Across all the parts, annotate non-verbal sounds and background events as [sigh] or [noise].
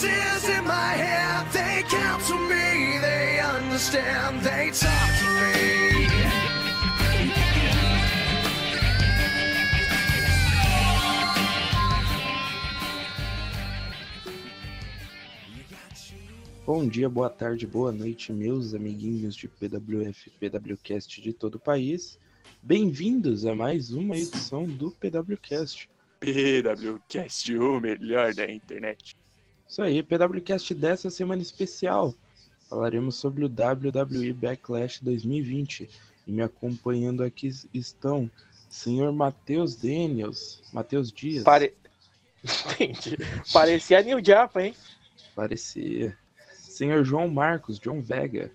voices in my head, they counsel me, they understand, they talk to me. Bom dia, boa tarde, boa noite, meus amiguinhos de PWF, PWCast de todo o país. Bem-vindos a mais uma edição do PWCast. PWCast, o melhor da internet. Isso aí, PWCast dessa semana especial. Falaremos sobre o WWE Backlash 2020. E me acompanhando aqui estão senhor Matheus Daniels, Matheus Dias. Pare... [laughs] Entendi. Parecia New Japa, hein? Parecia. Senhor João Marcos, John Vega.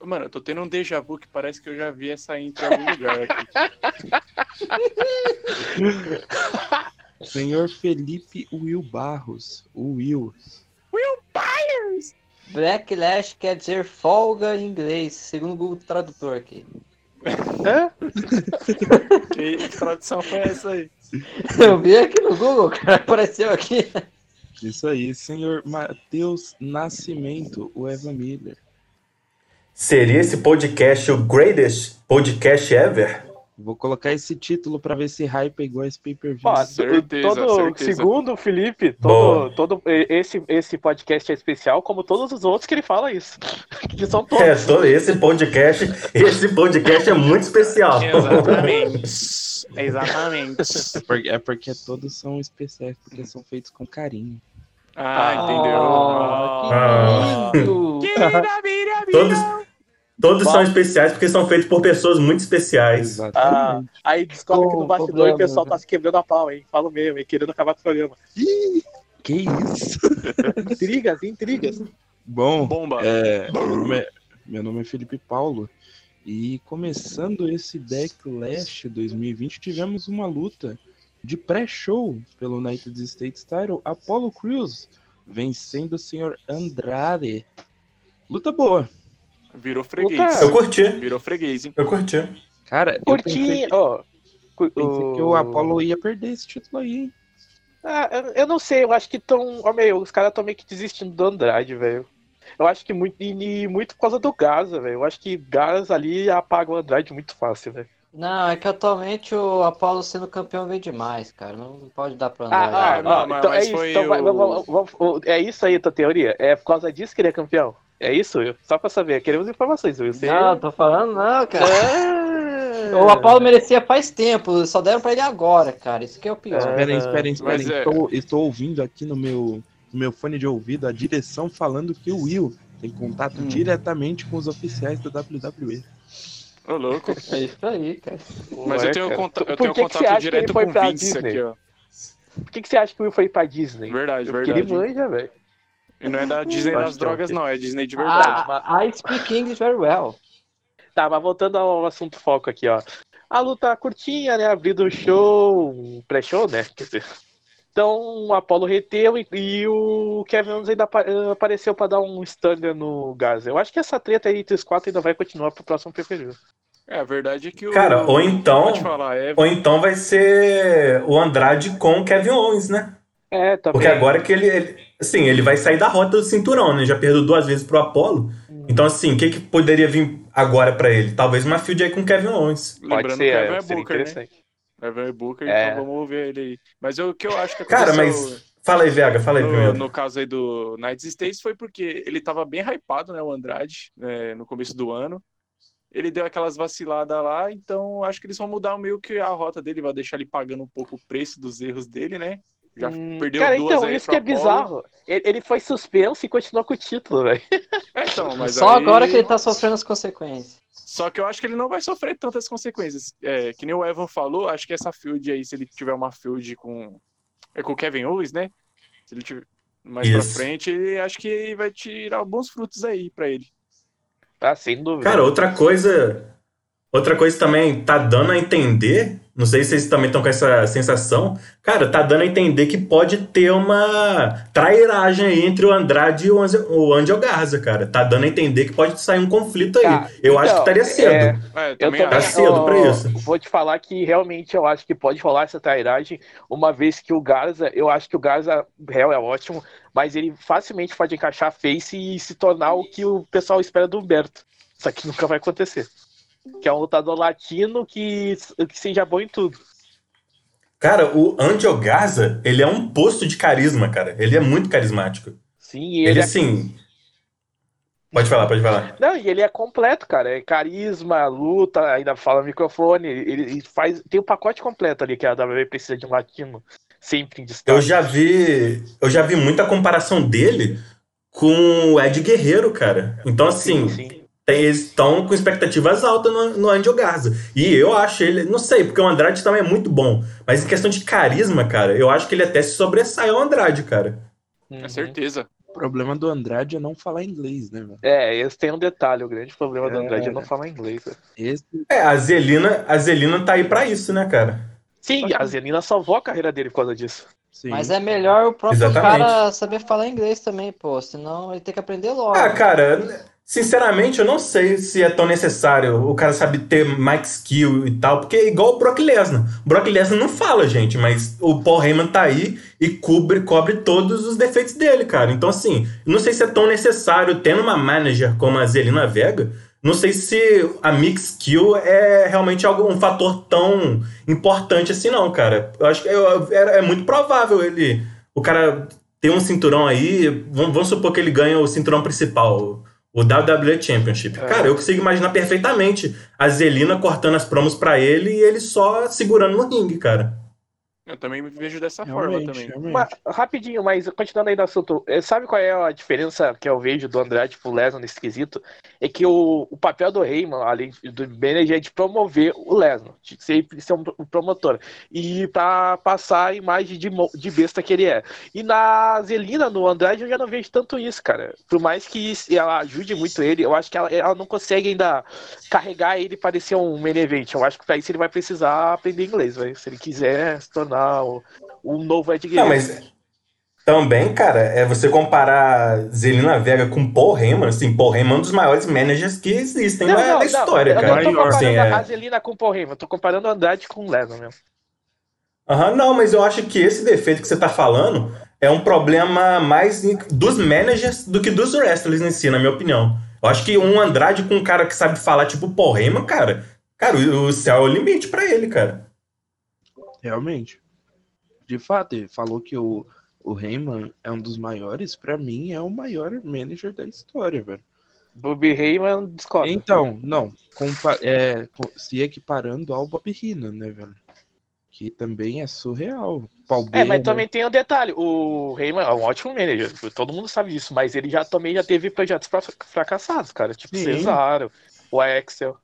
Mano, eu tô tendo um déjà vu que parece que eu já vi essa intro em algum lugar aqui. [laughs] Senhor Felipe Will Barros, o Will. Backlash quer dizer folga em inglês, segundo o Google Tradutor aqui. Hã? [laughs] Que, tradução foi essa aí? [laughs] Eu vi aqui no Google, cara, apareceu aqui. Isso aí, senhor Matheus Nascimento, o Eva Miller. Seria esse podcast o greatest podcast ever? Vou colocar esse título pra ver se hype é igual esse pay-per-view. Ó, certeza, todo, certeza. segundo o Felipe, todo, todo esse, esse podcast é especial, como todos os outros que ele fala isso. [laughs] Que são todos. É, todo esse podcast, esse podcast é muito especial. Exatamente. [laughs] Exatamente. É porque, é porque todos são especiais, porque são feitos com carinho. Ah, entendeu? Ah. que lindo! Todos, todos são especiais porque são feitos por pessoas muito especiais. Ah, Exatamente. aí descobre que no bastidor o problema, pessoal né? tá se quebrando a pau, hein? Falo mesmo, hein? Querendo acabar com o programa. Que isso? [laughs] Intrigas, intrigas. Bom, Bomba. é, meu, nome é, meu nome é Felipe Paulo. E começando esse Backlash 2020, tivemos uma luta de pré-show pelo United States Title. Apollo Crews vencendo o Sr. Andrade. Luta boa. Virou freguês. Eu curti, Virou freguês, hein? eu curti. Cara, eu pensei, Curti, que, ó. cu- pensei que o Apollo ia perder esse título aí, hein? Ah, eu, eu não sei, eu acho que tão. Ó, meu, os caras estão meio que desistindo do Andrade, velho. Eu acho que muito, e, e muito por causa do Gaza, velho. Eu acho que Gaza ali apaga o Andrade muito fácil, velho. Não, é que atualmente o Apollo sendo campeão vem demais, cara. Não pode dar pra andar. Ah, ah, não, ah, mas- então mas é isso. foi Então vai- o- vamos- vamos- vamos- é isso aí a tua teoria? É por causa disso que ele é campeão? É isso, Will? Só pra saber. Queremos informações, Will. Você... Não, tô falando não, cara. Ah. O Apollo merecia faz tempo, só deram pra ele agora, cara. Isso que é o pior. É. Esperem, esperem, esperem. Mas é- Estou, estou ouvindo aqui no meu, no meu fone de ouvido a direção falando que o Will tem contato Hum. diretamente com os oficiais da WWE. Ô, louco. É isso aí, cara. Mas Ué, eu tenho, cara. conta- eu Por tenho que contato que direto ele foi com o pra Vince Disney? aqui, ó. Por que, que você acha que o Will foi pra Disney? Verdade, Porque ele verdade. manja, velho. E não é da Disney das que é o drogas, não. É Disney de verdade. Ah, I speak English very well. Tá, mas voltando ao assunto foco aqui, ó. A luta curtinha, né? Abrindo o show, um pré-show, né? Quer dizer. Então o Apollo reteu e, e o Kevin Owens ainda eh, apareceu pra dar um stunner no Gaza. Eu acho que essa treta aí entre os quatro ainda vai continuar pro próximo PPV. É, a verdade é que o. Cara, ou então- falar, é. Ou então vai ser o Andrade com o Kevin Owens, né? É, também. Porque agora que ele, ele- assim, ele vai sair da rota do cinturão, né? Já perdeu duas vezes pro Apollo. Então, assim, o que, que poderia vir agora pra ele? Talvez uma feud aí com o Kevin Owens. Pode Lembrando ser, que o Evan é, é seria Booker, né? interessante. Evan é Booker, É. então vamos ver ele aí. Mas eu- o que eu acho que Cara, aconteceu mas. Fala aí, Vega, fala aí no, primeiro. no caso aí do United States foi porque ele tava bem hypado, né, o Andrade, né, no começo do ano. Ele deu aquelas vaciladas lá, então acho que eles vão mudar meio que a rota dele, vai deixar ele pagando um pouco o preço dos erros dele, né? Já Hum, perdeu Cara, duas então, aí isso que é bizarro. Ele, ele foi suspenso e continuou com o título, velho. É, então, mas Só aí- agora que ele tá sofrendo as consequências. Só que eu acho que ele não vai sofrer tantas consequências. É, que nem o Evan falou, acho que essa field aí, se ele tiver uma field com, é com o Kevin Owens, né? Se ele tiver mais pra Isso. frente, ele, acho que vai tirar bons frutos aí pra ele. Tá, sem dúvida. Cara, outra coisa. Outra coisa também tá dando a entender Não sei se vocês também estão com essa sensação. Cara, tá dando a entender que pode ter uma trairagem aí entre o Andrade e o Angel Garza, cara. Tá dando a entender que pode sair um conflito aí. Tá, eu acho então, que estaria cedo. é, É, Eu também Tá acho. cedo pra isso. Vou te falar que realmente eu acho que pode rolar essa trairagem, uma vez que o Garza, eu acho que o Garza real é ótimo, mas ele facilmente pode encaixar a face e se tornar o que o pessoal espera do Humberto. Isso aqui nunca vai acontecer. Que é um lutador latino que, que seja bom em tudo. Cara, o Angel Garza, ele é um posto de carisma, cara. Ele é muito carismático. Sim, Ele, ele, é assim. Pode falar, pode falar. Não, e ele é completo, cara. É carisma, luta, ainda fala microfone. Ele, faz. Tem o pacote completo ali que a WWE precisa de um latino. Sempre em destaque. Eu já vi. Eu já vi muita comparação dele com o Ed Guerreiro, cara. Então, assim, Sim, sim. Tem- eles estão com expectativas altas no, no Angel Garza. E eu acho ele. Não sei, porque o Andrade também é muito bom. Mas em questão de carisma, cara, eu acho que ele até se sobressai ao Andrade, cara. Uhum. É certeza. O problema do Andrade é não falar inglês, né, velho? É, esse tem um detalhe. O grande problema do É. Andrade é não falar inglês. né? Esse É, a Zelina, a Zelina tá aí pra isso, né, cara? Sim, a Zelina salvou a carreira dele por causa disso. sim. Mas é melhor o próprio Exatamente. cara saber falar inglês também, pô. Senão ele tem que aprender logo. Ah, cara, sinceramente, eu não sei se é tão necessário o cara sabe ter mais skill e tal, porque é igual o Brock Lesnar. Brock Lesnar não fala, gente, mas o Paul Heyman tá aí e cobre, cobre todos os defeitos dele, cara. Então, assim, não sei se é tão necessário tendo uma manager como a Zelina Vega. Não sei se a mix skill é realmente um fator tão importante assim, não, cara. Eu acho que é, é- é muito provável ele. O cara ter um cinturão aí. Vamos, vamos supor que ele ganha o cinturão principal, o WWE Championship. É. Cara, eu consigo imaginar perfeitamente a Zelina cortando as promos pra ele e ele só segurando no ringue, cara. Eu também me vejo dessa forma realmente, também. realmente. Mas, rapidinho, mas continuando aí no assunto, eh, sabe qual é a diferença que eu vejo do Andrade pro Lesnar nesse quesito? É que o, o papel do Heyman, além do manager, é de promover o Lesnar, de sempre ser um um promotor, e pra passar a imagem de, de besta que ele é. E na Zelina, no Andrade, eu já não vejo tanto isso, cara. Por mais que isso- ela ajude muito ele, eu acho que ela, ela não consegue ainda carregar ele para ser um main event. Eu acho que pra isso ele vai precisar aprender inglês, se ele quiser se tornar o, o novo Ed Guerreiro. Não, mas também, cara, é você comparar Zelina Vega com Paul Heyman, assim, Paul Heyman é um dos maiores managers que existem na, na história, eu cara. não tô comparando Assim, é- a Zelina com o Paul Heyman, eu tô comparando o Andrade com o Lesnar mesmo. Aham, não, mas eu acho que esse defeito que você tá falando é um problema mais dos managers do que dos wrestlers em si, na minha opinião. Eu acho que um Andrade com um cara que sabe falar tipo Paul Heyman, cara, cara, o, o céu é o limite pra ele, cara. Realmente. De fato, ele falou que o, o Heyman é um dos maiores. Pra mim, é o maior manager da história, velho. Bobby Heyman discorda. Então, não. compa- é, se equiparando ao Bob Heenan, né, velho? Que também é surreal. Paul É, mas também tem um detalhe, o Heyman é um ótimo manager, todo mundo sabe disso, mas ele já também já teve projetos fra- fracassados, cara, tipo Sim. Cesaro, o Axel,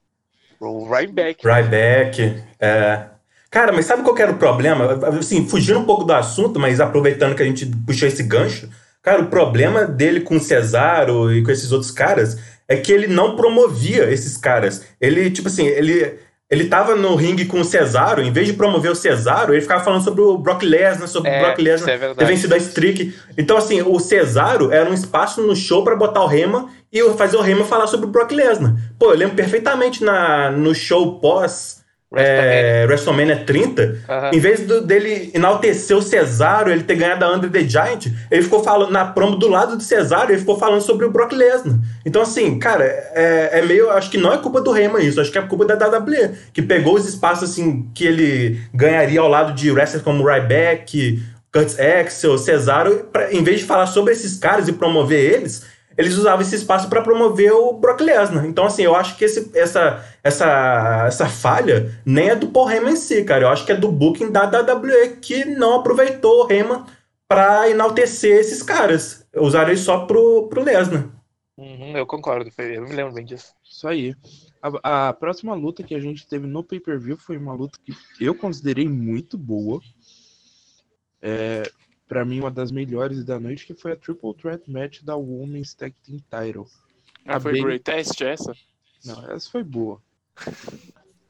o Ryback. Ryback, é... Cara, mas sabe qual que era o problema? Assim, fugindo um pouco do assunto, mas aproveitando que a gente puxou esse gancho, cara, o problema dele com o Cesaro e com esses outros caras é que ele não promovia esses caras. Ele, tipo assim, ele, ele tava no ringue com o Cesaro, em vez de promover o Cesaro, ele ficava falando sobre o Brock Lesnar, sobre o É, Brock isso Lesnar é ter vencido a streak. Então, assim, o Cesaro era um espaço no show pra botar o Rema e fazer o Rema falar sobre o Brock Lesnar. Pô, eu lembro perfeitamente na, no show pós é, WrestleMania 30, Aham. em vez do- dele enaltecer o Cesaro, ele ter ganhado a Under the Giant, ele ficou falando na promo do lado do Cesaro, ele ficou falando sobre o Brock Lesnar. Então, assim, cara, é, é meio. Acho que não é culpa do Reyman isso, acho que é culpa da WWE, que pegou os espaços assim que ele ganharia ao lado de wrestlers como Ryback, Kurt Axel, Cesaro, pra, em vez de falar sobre esses caras e promover eles, eles usavam esse espaço para promover o Brock Lesnar. Então, assim, eu acho que esse- essa, essa, essa falha nem é do Paul Heyman em si, cara. Eu acho que é do booking da WWE que não aproveitou o Heyman para enaltecer esses caras. Usaram ele só pro, pro Lesnar. Uhum, eu concordo, eu me lembro bem disso. Isso aí. A, a próxima luta que a gente teve no pay-per-view foi uma luta que eu considerei muito boa. É, para mim, uma das melhores da noite, que foi a Triple Threat Match da Women's Tag Team Title. Ah, foi Bailey- Great Test essa? Não, essa foi boa.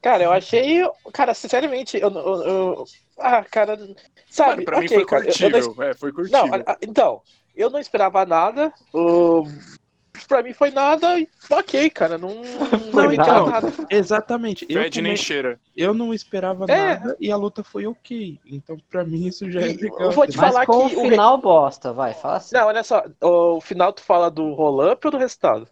Cara, eu achei. Cara, sinceramente, eu. eu, eu- ah, cara. Sabe? Mano, pra mim ok, foi cara. eu- eu não curtível. É, foi curtível. Não, a- então, eu não esperava nada. O... Pra mim foi nada e ok, cara. Não, [laughs] não então, nada. Exatamente. Eu, Fede nem cheira. eu não esperava É. nada e a luta foi ok. Então, pra mim, isso já é legal. eu vou te? Mas falar com que o o final bosta, vai, fala assim. Não, olha só. O final tu fala do roll-up ou do resultado?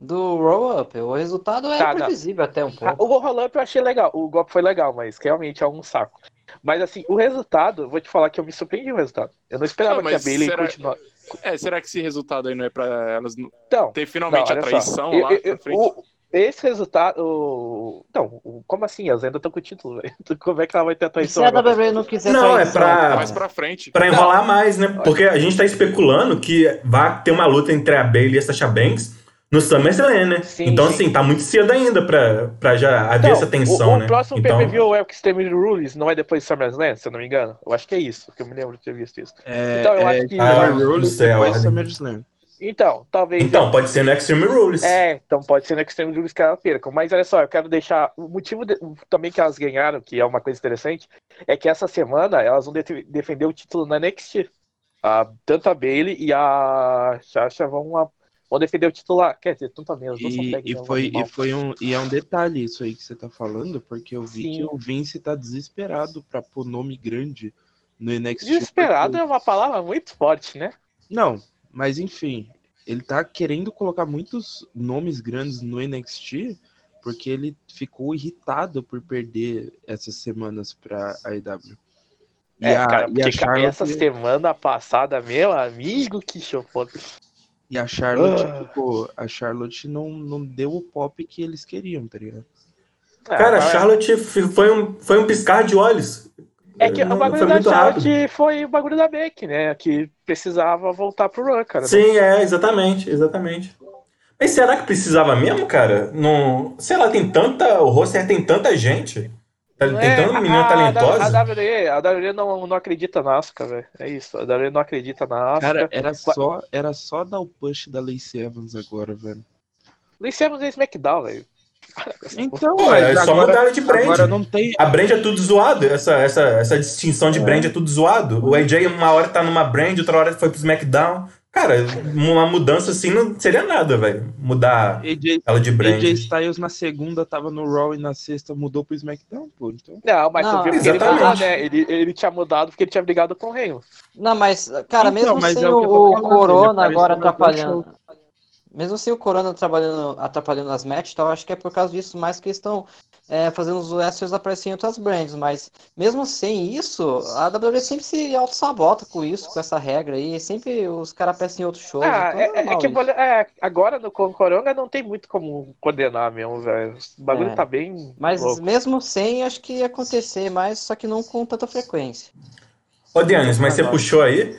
Do roll-up, o resultado era Tá, não. previsível até um Ah, pouco. O roll-up eu achei legal. O golpe foi legal, mas realmente é um saco. Mas assim, o resultado, eu vou te falar que eu me surpreendi com o resultado. Eu não esperava Ah, que a Bailey será- continuasse. É, será que esse resultado aí não é pra elas não- Então, ter finalmente Não, a traição Eu- lá eu- pra frente? o- esse resultado. o- Não, o- como assim? Elas ainda estão com o título, velho. [laughs] Como é que ela vai ter a E se traição a? WWE não quiser Não, é traição, pra-? Mais pra frente. Pra enrolar mais, né? Porque a gente tá especulando que vai ter uma luta entre a Bailey e a Sasha Banks no SummerSlam, né? Sim, então, sim. assim, tá muito cedo ainda pra, pra já haver Então, essa tensão, o, o né? próximo então, pay-per-view é o Extreme Rules, não é depois do SummerSlam, se eu não me engano? Eu acho que é isso, que eu me lembro de ter visto isso. É, Então, eu é, acho que- Ah, Rules sei a depois. SummerSlam. Então, talvez. então, pode ser no Extreme Rules. É, então pode ser no Extreme Rules que elas percam. Mas olha só, eu quero deixar. O motivo de- também que elas ganharam, que é uma coisa interessante, é que essa semana elas vão de- defender o título na NXT. A, tanto a Bailey e a Sasha vão, a- vão defender o título lá. Quer dizer, tanto a Bailey, as duas são E, e né, foi, e foi um e é um detalhe isso aí que você tá falando, porque eu vi Sim. que o Vince tá desesperado pra pôr nome grande no NXT. Desesperado porque- é uma palavra muito forte, né? Não, mas enfim, ele tá querendo colocar muitos nomes grandes no NXT porque ele ficou irritado por perder essas semanas pra AEW. E É, a, cara, e porque a Charlotte, essa semana passada, meu amigo, que show foda. E a Charlotte, Ah. tipo, a Charlotte não, não deu o pop que eles queriam, tá ligado? Cara, a Ah, Charlotte foi um, foi um piscar de olhos. É que o Não- bagulho foi da muito rápido. Charlotte foi o bagulho da Beck, né? Que precisava voltar pro Run, cara. Sim, é, exatamente, exatamente. Mas será que precisava mesmo, cara? Não, sei lá, tem tanta. O roster tem tanta gente. Tá- Não Tem é, tanta menina a- talentosa. A, a WWE, a WWE não, não acredita na Asuka, velho. É isso. A WWE não acredita na Asuka. Cara, era só, era só dar o push da Lacey Evans agora, velho. Lacey Evans é SmackDown, velho. Então, Pô, é só agora, mudar de brand. agora não tem. A brand é tudo zoado, essa, essa, essa distinção de brand é tudo zoado. O AJ uma hora tá numa brand, outra hora foi pro SmackDown. Cara, uma mudança assim não seria nada, velho. Mudar AJ, ela de brand. AJ Styles na segunda tava no Raw e na sexta mudou pro SmackDown, pô. Então. Não, mas Não, tu viu porque ele mudou, né? Ele, ele tinha mudado porque ele tinha brigado com o Reino. Não, mas, cara, Então, mesmo mas sem é o, o que falando, Corona ele agora atrapalhando. Mesmo sem o Corona atrapalhando, atrapalhando as matches, então eu acho que é por causa disso mais que eles estão é, fazendo os wrestlers aparecerem em outras brands. Mas mesmo sem isso, a WWE sempre se auto-sabota com isso, com essa regra aí. Sempre os caras aparecem em outros shows. Ah, então é, é- é normal que isso. é, agora no Coronga não tem muito como coordenar mesmo, velho. O bagulho É. tá bem. Mas louco. mesmo sem, acho que ia acontecer mais, só que não com tanta frequência. Ô, Dianis, mas você puxou aí.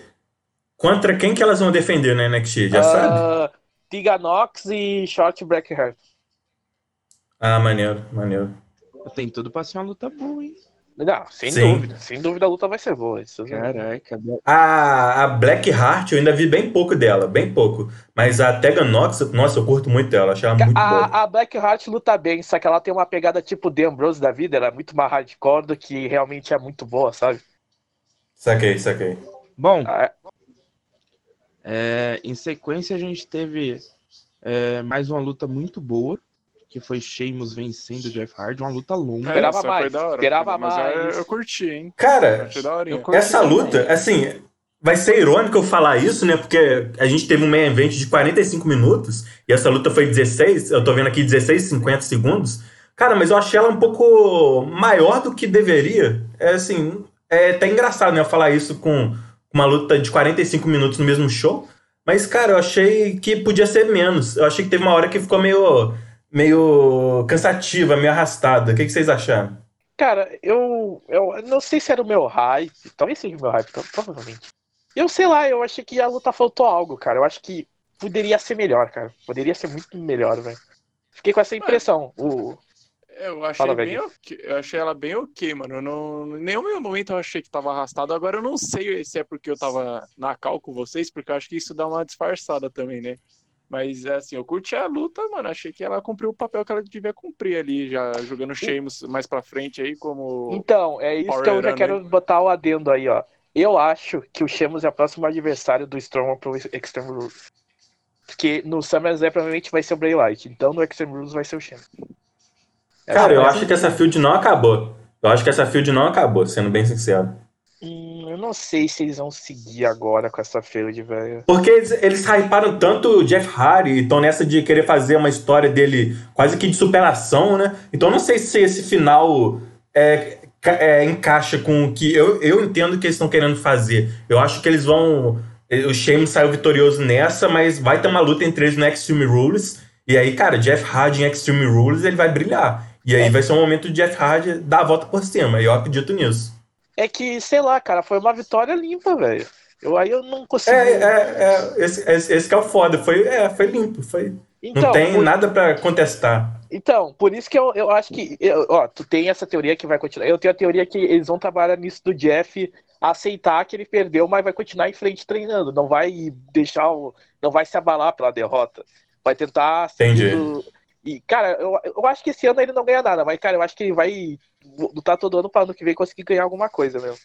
Contra quem que elas vão defender na NXT? Já sabe? Tiga Nox e Short Blackheart. Ah, maneiro, maneiro. Tem tudo pra ser uma luta boa, hein? Não, sem Sim. dúvida. Sem dúvida a luta vai ser boa. Isso, Caraca, A, a Black Heart eu ainda vi bem pouco dela, bem pouco. Mas a Tegan Nox, nossa, eu curto muito ela, achei ela muito boa. A, a Blackheart luta bem, só que ela tem uma pegada tipo The Ambrose da vida, ela é muito mais hardcore do que realmente é muito boa, sabe? Saquei, saquei. Bom, Ah, é, em sequência a gente teve é, mais uma luta muito boa, que foi Sheamus vencendo o Jeff Hardy, uma luta longa. Esperava essa mais, Foi da hora, esperava mas eu- mais. Eu, curti, hein? Cara. Eu curti essa também. luta, assim, vai ser irônico eu falar isso, né? Porque a gente teve um main event de 45 minutos e essa luta foi 16, eu tô vendo aqui 16, 50 segundos. Cara, mas eu achei ela um pouco maior do que deveria. É assim, é até engraçado, né? Eu falar isso com uma luta de 45 minutos no mesmo show. Mas, cara, eu achei que podia ser menos. Eu achei que teve uma hora que ficou meio, meio cansativa, meio arrastada. O que, que vocês acharam? Cara, eu, eu não sei se era o meu hype, talvez seja o meu hype, pro- provavelmente. Eu sei lá, eu achei que a luta faltou algo, cara. Eu acho que poderia ser melhor, cara. Poderia ser muito melhor, velho. Fiquei com essa impressão. O, Eu achei Fala, bem velho. ok. Eu achei ela bem ok, mano. Eu não, em nenhum momento eu achei que tava arrastado. Agora eu não sei se é porque eu tava na cal com vocês, porque eu acho que isso dá uma disfarçada também, né? Mas assim, eu curti a luta, mano. Achei que ela cumpriu o papel que ela devia cumprir ali, já jogando Sheamus mais pra frente aí, como. Então, é isso Power que eu já quero botar o adendo aí, ó. Eu acho que o Sheamus é o próximo adversário do Strowman pro Extreme Rules. Porque no SummerSlam provavelmente vai ser o Bray Wyatt. Então no Extreme Rules vai ser o Sheamus. Cara, eu acho que essa field não acabou. Eu acho que essa field não acabou, sendo bem sincero. Não sei se eles vão seguir agora com essa feud, velho. Porque eles, eles hyparam tanto o Jeff Hardy e estão nessa de querer fazer uma história dele quase que de superação, né? Então eu não sei se esse final é, é, encaixa com o que eu, eu entendo que eles estão querendo fazer. Eu acho que eles vão. O Sheamus saiu vitorioso nessa, mas vai ter uma luta entre eles no Extreme Rules. E aí, cara, Jeff Hardy em Extreme Rules ele vai brilhar. E aí vai ser um momento de Jeff Hardy dar a volta por cima. E eu acredito nisso. É que, sei lá, cara, foi uma vitória limpa, velho. Eu, aí eu não consigo. É, é, é esse, esse, esse que é o foda. Foi, é, foi limpo. Foi, então, não tem por, nada pra contestar. então, por isso que eu, eu acho que. eu- ó, tu tem essa teoria que vai continuar. Eu tenho a teoria que eles vão trabalhar nisso do Jeff aceitar que ele perdeu, mas vai continuar em frente treinando. Não vai deixar o. Não vai se abalar pela derrota. Vai tentar Entendi. E, cara, eu, eu acho que esse ano ele não ganha nada, mas, cara, eu acho que ele vai lutar todo ano para ano que vem conseguir ganhar alguma coisa mesmo.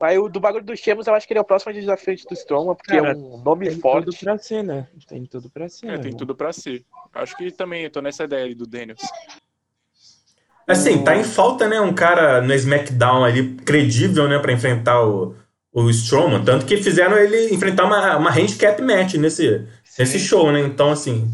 Mas o do bagulho dos Chemos, eu acho que ele é o próximo desafio do Strowman, porque Cara, é um nome Tem tudo forte. pra ser, né? Tem tudo pra ser. É, tem né? tudo pra ser. Acho que também eu tô nessa ideia aí do Daniels. Assim, tá em falta, né? Um cara no SmackDown ali credível, né? Pra enfrentar o, o Strowman. Tanto que fizeram ele enfrentar uma, uma handicap match nesse, nesse show, né? Então, assim,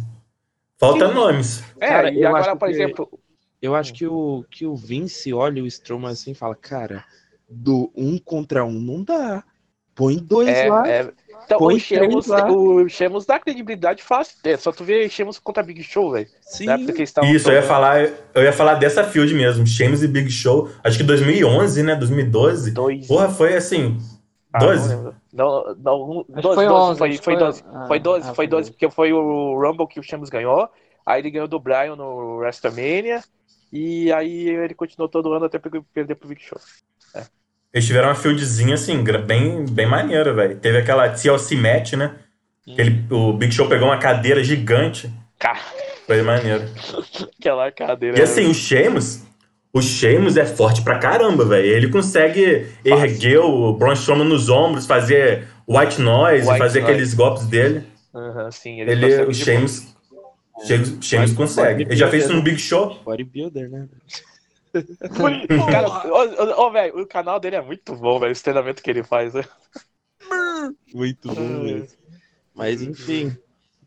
falta Sim. nomes. É, Cara, e eu agora, acho por que- exemplo, Eu acho que o, que o Vince olha o Strowman assim e fala, cara, do um contra um não dá. Põe dois É, lá. é. Então, Põe o Sheamus, o Sheamus dá credibilidade fácil. É, só tu vê Sheamus contra Big Show, velho. Sim. Na época que eles estavam Isso, eu ia falar, eu ia falar dessa field mesmo. Sheamus e Big Show. Acho que 2011, né? 2012. Dois. Porra, foi assim. Ah, 12? Não, lembro. não, não, que 12, foi 12, 11, foi, acho que foi foi- 12, ah, foi 12, ah, foi 12, porque foi o Rumble que o Sheamus ganhou, aí ele ganhou do Bryan no WrestleMania, e aí ele continuou todo ano até per- perder pro Big Show. Eles tiveram uma fieldzinha, assim, bem, bem maneira, velho. Teve aquela TLC match, né? Que ele, o Big Show pegou uma cadeira gigante. Cara, Foi maneiro. [laughs] aquela cadeira. E assim, o Sheamus, o Sheamus é forte pra caramba, velho. Ele consegue erguer o Braun Strowman nos ombros, fazer white noise, White fazer noise. aqueles golpes dele. Aham, sim, ele, Ele, consegue o Sheamus, Sheamus, Sheamus consegue. Ele já fez isso no Big Show. Bodybuilder, né? [laughs] Cara, ô, ô, velho, o canal dele é muito bom, velho, esse treinamento que ele faz, né? [laughs] Muito bom Ah. mesmo. Mas enfim,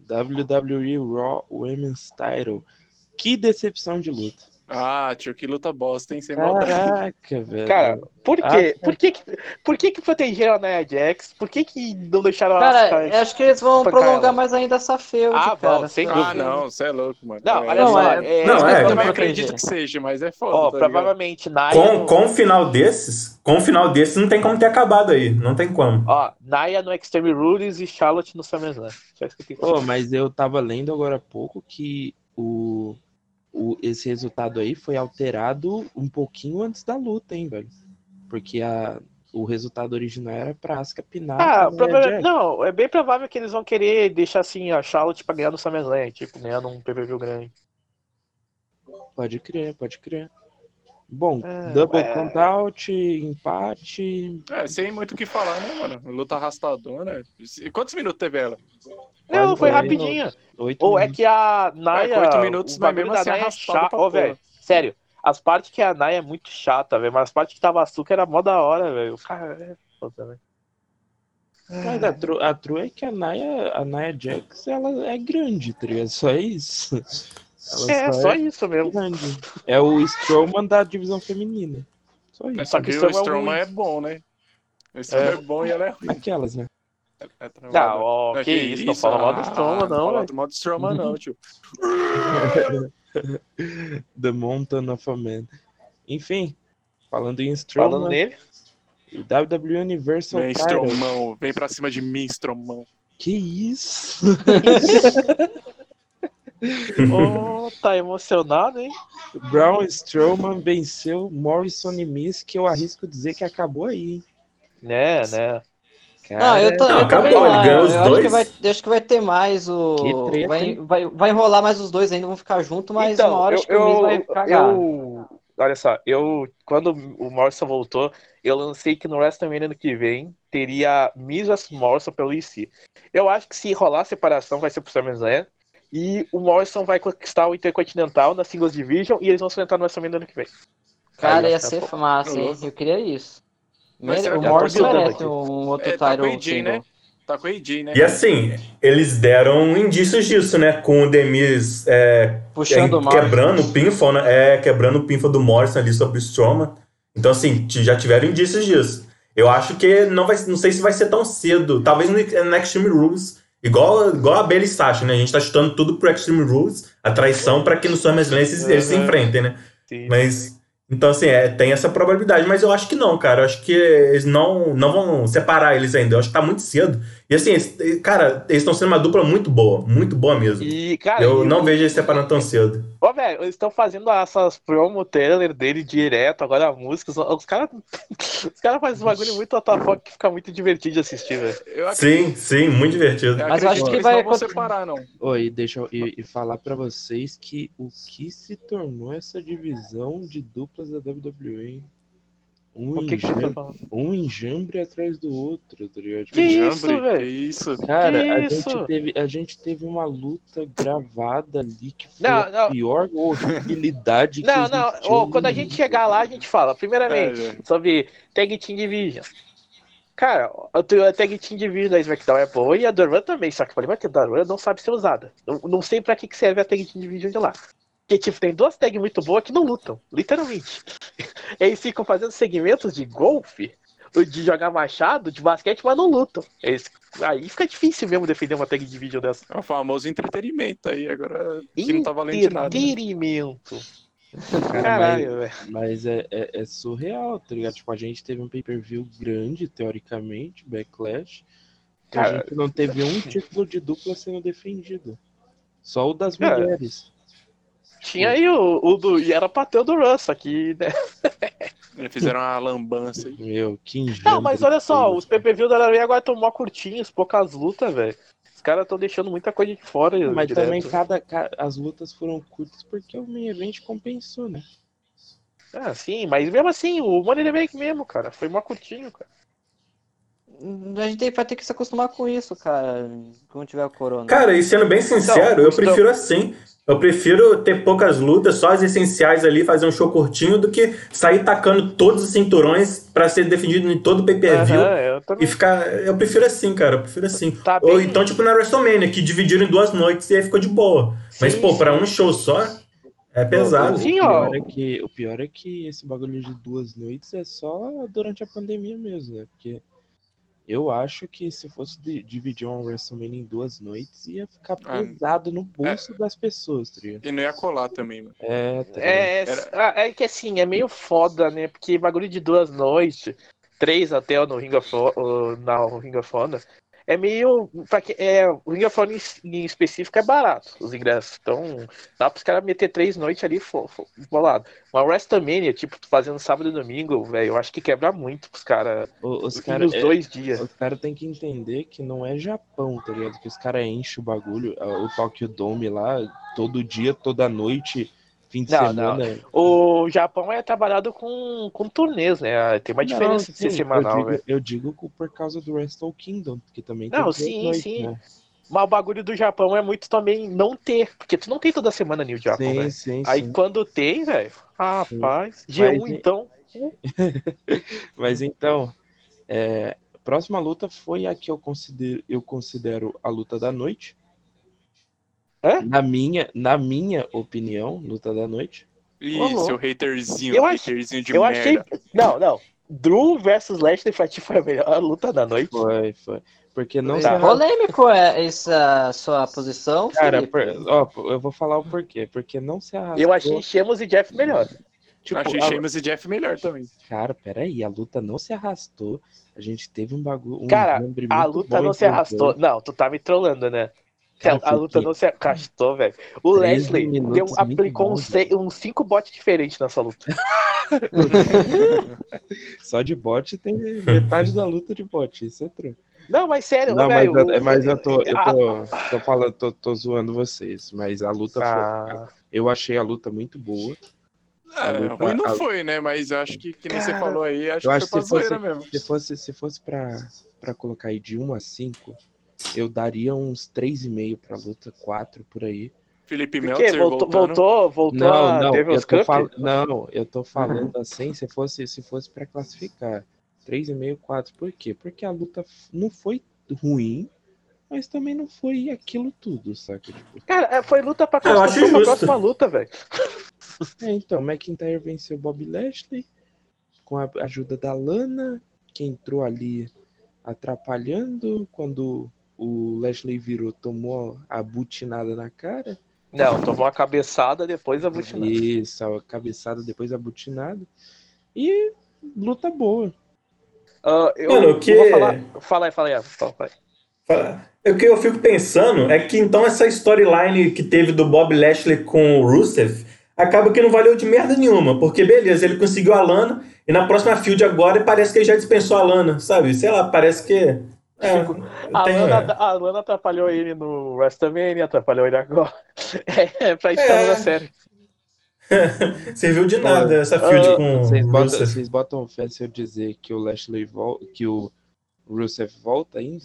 WWE Raw Women's Title. Que decepção de luta. Ah, tio, que luta bosta, hein? Sem maldade. Caraca, velho. Cara, por Ah, quê? Por que que, por que que protegeram a Nia Jax? Por que que não deixaram ela Cara, eu acho que eles vão prolongar ela. mais ainda essa feud, Ah, cara. vão, sem Ah, dúvida. não, você é louco, mano. Não, É, olha Não, só. é- é- não, Eu é. também Proteger. acredito que seja, mas é foda. Ó, tá provavelmente Naya. Com, no- com o final desses, com o final desses, não tem como ter acabado aí. Não tem como. Ó, Naya no Extreme Rules e Charlotte no SummerSlam. Só isso que eu tenho mas eu tava lendo agora há pouco que o, o, esse resultado aí foi alterado um pouquinho antes da luta, hein, velho? Porque a, o resultado original era pra Asuka pinar. Ah, prova- não, é bem provável que eles vão querer deixar assim a Charlotte pra ganhar no SummerSlam, tipo, ganhar num PPV grande. Pode crer, pode crer. Bom, É, double é. count, empate. É, sem muito o que falar, né, mano? Luta arrastadona. E Quantos minutos teve ela? Não, foi. Oito Ou é que a Naya. É, oito minutos, o mas mesmo assim Naya é Ô, porra. velho, sério, as partes que a Naya é muito chata, velho, mas as partes que tava açúcar era mó da hora, velho. Cara, é foda, velho. Mas a tru, a tru é que a Naya, a Naya Jax, ela é grande, tá ligado? Só isso. Ela É, só isso mesmo. grande. É o Strowman da divisão feminina. Só É, isso. só que que o o Strowman é é bom, né? O Strowman é. bom e ela é ruim. Aquelas, né? É travada. Não, ó, Não, que, isso, não fala mal do Strowman, não, fala velho. mal do Strowman, não, tio. [laughs] The Mountain of a Man. Enfim, falando em Falando Strowman, nele. o WWE Universal Vem. Stromão. Vem pra cima de mim, Stromão. Que isso? [laughs] [laughs] [laughs] Ô, tá emocionado, hein? Braun Strowman venceu Morrison e Miss, que eu arrisco dizer que acabou aí, hein? Né, né. Não, eu, tô, Não, eu também acabou, ele não. ganhou Eu os acho que, dois. vai, eu acho que vai ter mais Que o. treta, Vai, vai, vai enrolar mais os dois ainda, vão ficar juntos, mas então, uma hora eu, acho que o Miz vai eu, cagar. eu- olha só, eu quando o Morrison voltou, eu lancei que no WrestleMania ano que vem teria Miz vs Morrison pelo IC. Eu acho que se rolar a separação vai ser pro SummerSlam e o Morrison vai conquistar o Intercontinental na Singles Division e eles vão se enfrentar no WrestleMania ano que vem. Cara, Aí, ia ó, ser tá massa, hein? louco. Eu queria isso. Mas O a Morrison merece vai- um outro É, tá com AJ, single. né? Tá com o AJ, né? E assim, eles deram indícios disso, né? Com o Demis é, Puxando é, quebrando o pinfall, né? É, quebrando o pinfall do Morrison ali sobre o Strowman. Então, assim, já tiveram indícios disso. Eu acho que não vai, não sei se vai ser tão cedo. Talvez no, no Extreme Rules, igual, igual a Bailey Sasha, né? A gente tá chutando tudo pro Extreme Rules, a traição pra que no SummerSlam eles, eles se enfrentem, né? Sim. Mas, então, assim, é, tem essa probabilidade, mas eu acho que não, cara. Eu acho que eles não, não vão separar eles ainda. Eu acho que tá muito cedo. E, assim, eles- cara, eles estão sendo uma dupla muito boa, muito boa mesmo. E, cara, eu e- não vejo eles separando tão cedo. Ó, velho, eles estão fazendo essas promo trailer dele direto, agora músicas. Os caras os cara fazem um bagulho muito WTF que fica muito divertido de assistir, velho. Sim, sim, muito divertido. eu Mas eu acho que eles vai não vão separar, não. Oi, deixa eu e, e falar pra vocês que o que se tornou essa divisão de duplas da WWE, hein? Um, O que, que você tá enjambre, falando? um enjambre atrás do outro, tá ligado? Que isso, Jambre, velho? Que isso? Cara, Que a isso? gente, teve, a gente teve uma luta gravada ali que foi Não, a não. pior [laughs] horribilidade que Não, não, no quando a gente chegar lá, a gente fala, primeiramente, É, sobre Tag Team Division. Cara, a a Tag Team Division da SmackDown é boa e a Dorvan também, só que o problema é que a Dorvan não sabe ser usada. Eu não sei pra que que serve a Tag Team Division de lá. Porque, tipo, tem duas tags muito boas que não lutam, literalmente. [laughs] Eles ficam fazendo segmentos de golfe, de jogar machado, de basquete, mas não lutam. Eles- aí fica difícil mesmo defender uma tag division dessa. É o famoso entretenimento aí, agora que não tá valendo de nada. né? Entretenimento. [laughs] Cara, Caralho, velho. Mas é, é, é surreal, tá ligado? Tipo, a gente teve um pay-per-view grande, teoricamente, Backlash. E a Cara- gente não teve um título de dupla sendo defendido. Só o das Cara, mulheres. Tinha aí o, o do. E era pra ter o do Russ aqui, né? [laughs] Eles fizeram uma lambança aí. Meu, que engenho. Não, mas olha só, os PPV da WWE agora estão mó curtinhos, poucas lutas, velho. Os caras estão deixando muita coisa de fora. Mas direto. também cada, ca- as lutas foram curtas porque o main event compensou, né? Ah, sim, mas mesmo assim, o Money the Bank mesmo, cara, foi mó curtinho, cara. A gente vai ter que se acostumar com isso, cara, quando tiver o corona. Cara, e sendo bem sincero, Então, eu então- prefiro assim. Eu prefiro ter poucas lutas, só as essenciais ali, fazer um show curtinho, do que sair tacando todos os cinturões pra ser defendido em todo o pay-per-view. Eu também. E ficar. Eu prefiro assim, cara. Eu prefiro assim. Tá Ou bem- então, tipo, na WrestleMania, que dividiram em duas noites e aí ficou de boa. Mas, Sim, pô, pra sim. um show só, é pesado. O, Sim, o, ó. pior é que, o pior é que esse bagulho de duas noites é só durante a pandemia mesmo, né? Porque eu acho que se fosse di- dividir uma WrestleMania em duas noites, ia ficar Ah, pesado no bolso das pessoas, tá ligado? E não ia colar também, mano. É, tá? É, é, é que assim, é meio foda, né? Porque bagulho de duas noites, três até no Ring of na Ring of Honor, é meio. É, o Ring of Honor em, específico é barato, os ingressos. Então, dá pros caras meter três noites ali bolado. Uma WrestleMania, tipo, fazendo sábado e domingo, velho, eu acho que quebra muito pros caras. Os Nos caras dois dias. os cara têm que entender que não é Japão, tá ligado? Que os caras enchem o bagulho, o Tokyo Dome lá, todo dia, toda noite, fim de Não, semana. O Japão é trabalhado com, com turnês, né? Tem uma diferença de ser sim, semanal, eu velho. digo, eu digo por causa do Wrestle Kingdom, que também Não, sim, noites, sim. né? Mas o bagulho do Japão é muito também não ter, porque tu não tem toda semana New Japão, Sim, sim, Aí sim. quando tem, velho, rapaz, G1 Mas, então. [laughs] Mas então, é, a próxima luta foi a que eu considero, eu considero a luta da noite. Hã? Na minha, na minha opinião, luta da noite. Ih, louco. seu haterzinho, Eu ach- haterzinho de Eu merda. achei. Não, não. Drew versus Lashley pra ti foi a melhor luta da noite. Foi, foi. Porque não Tá. se arra- Polêmico é essa sua posição, Cara, por- ó, eu vou falar o porquê. Porque não se arrastou. Eu achei Sheamus e Jeff melhor. tipo, Achei a- Sheamus e Jeff melhor também. Cara, peraí, a luta não se arrastou. A gente teve um bagulho. Um Cara, A luta não se arrastou. Não, tu tá me trollando, né? Cara, a foi luta que- não se arrastou, velho. O 13 Leslie deu, aplicou bom, uns, seis- uns cinco bots diferentes nessa luta. [laughs] Só de bot tem metade da luta de bot. Isso é true. Não, mas sério, Não, mas, velho. eu, o- é, mas eu tô, eu Ah, tô, tô falando, tô, tô zoando vocês, mas a luta foi, ah, eu achei a luta muito boa. A É, luta- ruim não a- foi, né? Mas eu acho que, que nem você Cara, falou aí, acho eu que acho foi pra se zoeira fosse- mesmo. Se fosse, se fosse pra, pra colocar aí de 1 a 5, eu daria uns 3,5 pra luta, 4 por aí. Felipe? Meltzer Voltou, voltou, voltou Não, a não, eu Devil's tô Cup? fal... não, eu tô falando assim, se fosse, se fosse para classificar 3,5, 4. Por quê? Porque a luta não foi ruim, mas também não foi aquilo tudo, saca? Tipo, Cara, é, foi luta pra Eu acho pra próxima luta, velho. é, então, McIntyre venceu Bob Lashley com a ajuda da Lana, que entrou ali atrapalhando quando o Lashley virou, tomou a butinada na cara. Não, tomou uma cabeçada, depois a butinada. Isso, a cabeçada depois a butinada. E luta boa. Ah, eu, Mano, o que- eu vou falar. Fala aí, fala aí. Fala, fala aí. Fala. O que eu fico pensando é que então essa storyline que teve do Bob Lashley com o Rusev acaba que não valeu de merda nenhuma, porque beleza, ele conseguiu a Lana e na próxima field agora parece que ele já dispensou a Lana, sabe? Sei lá, parece que. É, A, tem- Lana, a Lana atrapalhou ele no WrestleMania, atrapalhou ele agora. [laughs] É, pra estar É. na série. serviu de nada essa field Ah, com Vocês o botam, Rusev. vocês botam fé se eu dizer que o Lashley volta, que o Rusev volta ainda?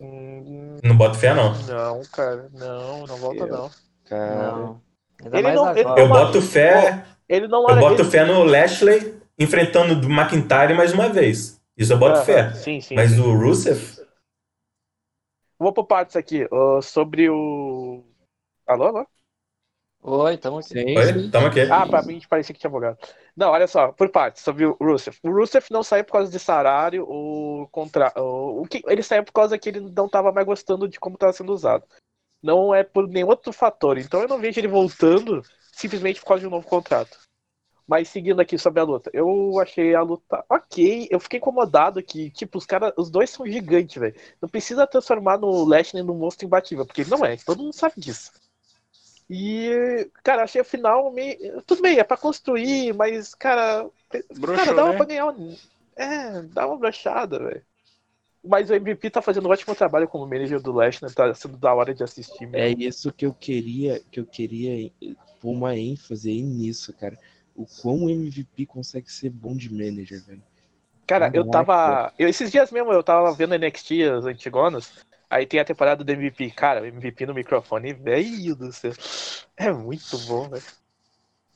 Hum, Não boto fé, não. Não, cara, não, não volta Eu- não. Cara, Não. Ainda Ele mais não- ele agora. Eu boto fé. Ele não Eu boto ele- fé no Lashley enfrentando o McIntyre mais uma vez. Isso eu boto fé. Sim, sim. Mas sim. o Rusev. Vou por partes aqui. ó, sobre o. Alô, alô? Oi, tamo aqui. sim, Oi, tamo aqui. Ah, pra mim parecia que tinha bugado. Não, olha só, por partes, sobre o Rusev. O Rusev não saiu por causa de salário ou contra. O, que, ele saiu por causa que ele não tava mais gostando de como estava sendo usado. Não é por nenhum outro fator. Então eu não vejo ele voltando simplesmente por causa de um novo contrato. Mas seguindo aqui sobre a luta, eu achei a luta ok. Eu fiquei incomodado que, tipo, os caras, os dois são gigantes, velho. Não precisa transformar no Lashley num monstro imbatível, porque ele não é. Todo mundo sabe disso. E, cara, achei o final meio. Tudo bem, é pra construir, mas, cara. cara, Broxou, dava né? pra ganhar. um- É, dá uma brochada, velho. Mas o MVP tá fazendo um ótimo trabalho como manager do Lashley, tá sendo da hora de assistir. É mesmo. isso que eu queria, que eu queria pôr uma ênfase aí nisso, cara. O quão o MVP consegue ser bom de manager, velho. Cara, eu Caraca. tava. Eu, esses dias mesmo eu tava vendo NXT, as antigonas. Aí tem a temporada do MVP. Cara, o MVP no microfone, velho do céu. É muito bom, velho.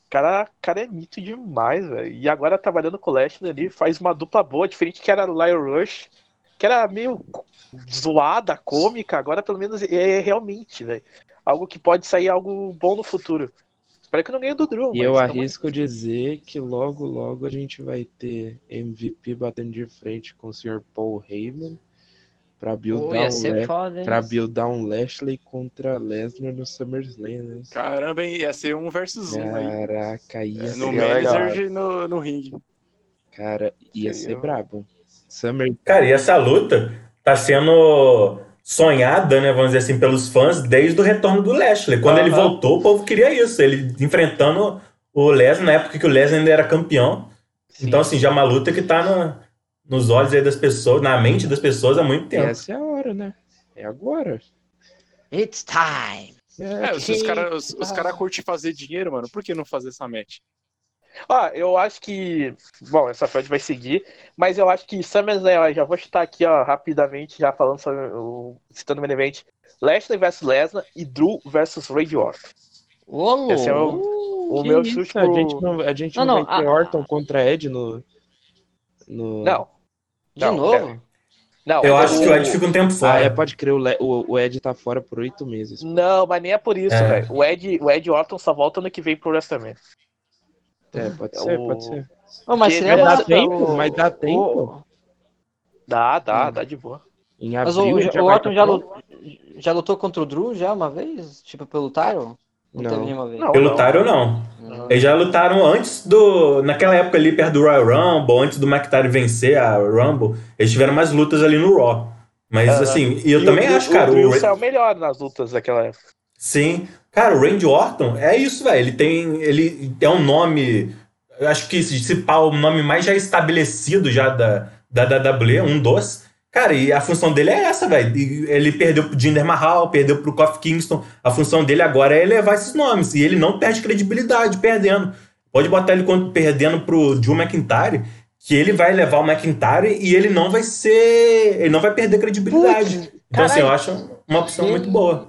Cara, cara é mito demais, velho. E agora trabalhando com o Lashley ali, faz uma dupla boa, diferente que era Lyle Rush, que era meio zoada, cômica. Agora pelo menos é realmente, velho. Algo que pode sair algo bom no futuro. Espero que não ganhe do Drew. E eu tamo- arrisco dizer que logo, logo a gente vai ter MVP batendo de frente com o Sr. Paul Heyman pra Pô, buildar, um, buildar um Lashley contra Lesnar no SummerSlam, né? Caramba, hein? Ia ser um versus um aí. Caraca, ia É, ser, no manager e no, no ringue. cara, ia ser brabo. Summer Cara, e essa luta tá sendo sonhada, né, vamos dizer assim, pelos fãs desde o retorno do Lashley. Quando ele Aham. voltou, o povo queria isso. Ele enfrentando o Lesnar na época que o Lesnar ainda era campeão. Sim. Então, assim, já é uma luta que tá no- nos olhos aí das pessoas, na mente das pessoas há muito tempo. essa é a hora, né? É agora. It's time. É, se os caras os, os cara curtem fazer dinheiro, mano, por que não fazer essa match? Ó, eu acho que. Bom, essa frase vai seguir, mas eu acho que SummerSlam, já vou chutar aqui, ó, rapidamente, já falando sobre o. citando o main event. Lashley vs Lesnar e Drew vs Randy Orton. Ô, Esse é o- louco. O meu isso? chute A pro... gente não, a gente Não, não, não, vai ter a- Orton contra Ed no. no... Não. De Não, novo? Não, Eu acho que o o- Ed fica um tempo Ah, fora. é, pode crer, o, Le- o, o Ed tá fora por oito meses. Não, mas nem é por isso, É. velho. O Ed, o Ed Orton só volta no que vem pro WrestleMania. É, pode ser, O- pode ser. Ô, mas seria Mas dá tempo, o- mas dá tempo. o- Dá, dá, Hum. dá de boa. Em Mas abril. o, já o vai Orton já, lutou, já lutou contra o Drew já uma vez? Tipo, pelo title? Não, teve Não. nenhuma vez. Não, Pelo não. Tyro, não. Não. Eles já lutaram antes do. Naquela época ali, perto do Royal Rumble, antes do McIntyre vencer a Rumble, eles tiveram mais lutas ali no Raw. Mas assim, e eu E também o, acho, o, cara, o Drew o, saiu melhor nas lutas daquela época. Sim. Cara, o Randy Orton é isso, velho. Ele tem. Ele é um nome. Eu acho que se pá, o nome mais já estabelecido já da, da WWE, um dos. Cara, e a função dele é essa, velho. Ele perdeu pro Jinder Mahal, perdeu pro Kofi Kingston. A função dele agora é elevar esses nomes. E ele não perde credibilidade perdendo. Pode botar ele perdendo pro Drew McIntyre, que ele vai levar o McIntyre e ele não vai ser. Ele não vai perder credibilidade. então, assim, eu acho uma opção muito boa.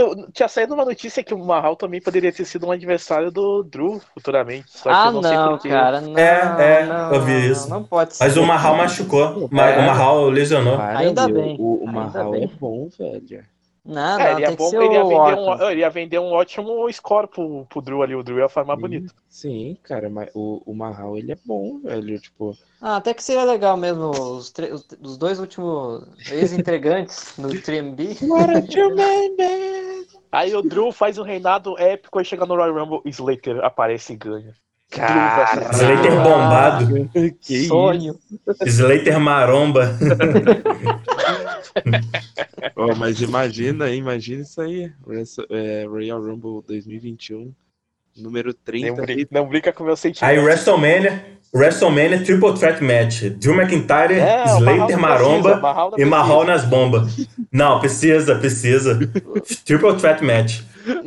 Então, tinha saído uma notícia que o Mahal também poderia ter sido um adversário do Drew futuramente. Só que Ah, eu não, sei não, cara. Não, É, é, não, eu vi isso. Não pode ser. Mas o Mahal machucou. Ma- O Mahal lesionou. Ainda bem, O, o ainda Mahal bem. é bom, velho. Não, É, não, ele, ia que bom, ele, ia vender um, ele ia vender um ótimo score pro, pro Drew ali. O Drew ia farmar bonito. Sim, cara, mas o, o Mahal, ele é bom, velho. Tipo, Ah, até que seria legal mesmo os, tre- os- dois últimos ex-integrantes no 3MB. [laughs] Aí o Drew faz um reinado épico e chega no Royal Rumble, Slater aparece e ganha. Cara, Slater bombado. [laughs] que Sonho. Slater maromba. [laughs] [laughs] Ó, mas imagina, imagina isso aí. É, Royal Rumble 2021, número 30. Não brinca, não brinca com meu Aí sentimento. WrestleMania, WrestleMania Triple Threat Match. Drew McIntyre, É, o Slater maromba precisa, Mahal e Mahal nas bombas. Não, precisa, precisa. Triple Threat Match.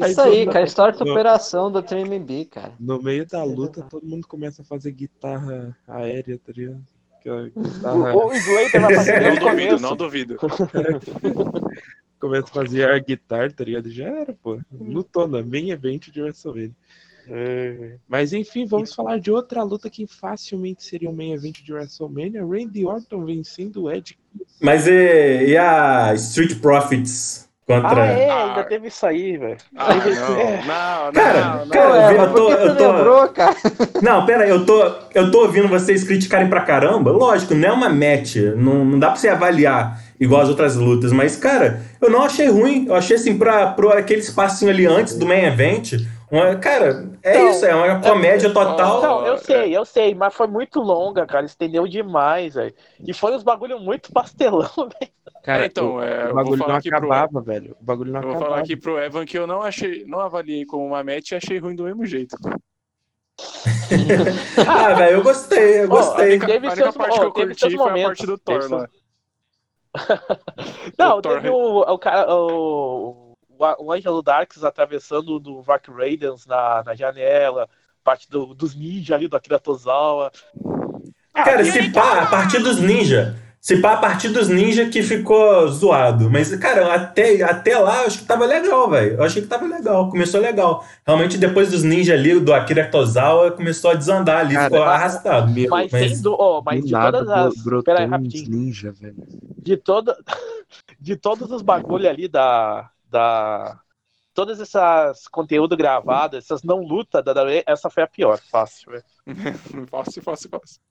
Isso aí, cara. História de superação do 3MB, cara. No meio da luta, todo mundo começa a fazer guitarra aérea, tá ligado? Aquela [laughs] guitarra, O, o Slater vai fazer Não duvido, começo. não duvido. [laughs] começa a fazer air guitar, tá ligado? Já era, pô. Lutona, main event de WrestleMania. É. Mas enfim, vamos falar de outra luta que facilmente seria um main event de WrestleMania. Randy Orton vencendo o Ed. Mas e, e a Street Profits contra. Ah, é, Ah. ainda teve isso aí, velho. Ah, não, não, não. Cara, não. cara, Ué, eu eu tô- eu tô- lembrou, cara? Não, pera aí, eu tô, eu tô ouvindo vocês criticarem pra caramba. Lógico, não é uma match, não, não dá pra você avaliar igual as outras lutas, mas, cara, eu não achei ruim. Eu achei assim, pra, pra aquele espacinho ali antes do main event. Uma, cara, é Então, isso, é uma comédia total. Não, eu é. sei, eu sei, mas foi muito longa, cara. Estendeu demais, velho. E foi uns bagulho muito pastelão, [laughs] velho. Cara, É, então, o, é, o bagulho não aqui pro- acabava, velho. O bagulho não Eu vou acabava. falar aqui pro Evan que eu não achei, não avaliei como uma match e achei ruim do mesmo jeito. [laughs] Ah, velho, eu gostei, eu gostei. Única, Teve seus- parte ó, que eu teve curti seus foi a momentos, parte do Thor seus- lá. [laughs] Não, O Thor teve o, o cara, o, o, o Angelo Darks atravessando do Vac Raiders na, na janela, parte do- dos ninjas ali, do Akira Tozawa. Cara, se pá, a partir dos ninja. Se pá, a partir dos ninja que ficou zoado. Mas, cara, até, até lá eu acho que tava legal, velho. Eu achei que tava legal. Começou legal. Realmente, depois dos ninja ali, do Akira Tozawa, começou a desandar ali, Cara, ficou mas- arrastado. Meu, Mas, mas do, ó, mas de nada todas as. bro- brotou Pera aí, uns rapidinho. ninja, velho. De, toda, [laughs] de todos os bagulho ali da. Da todas essas conteúdo gravado, essas não lutas da WWE, essa foi a pior, fácil, velho. [laughs] Fácil, fácil, fácil.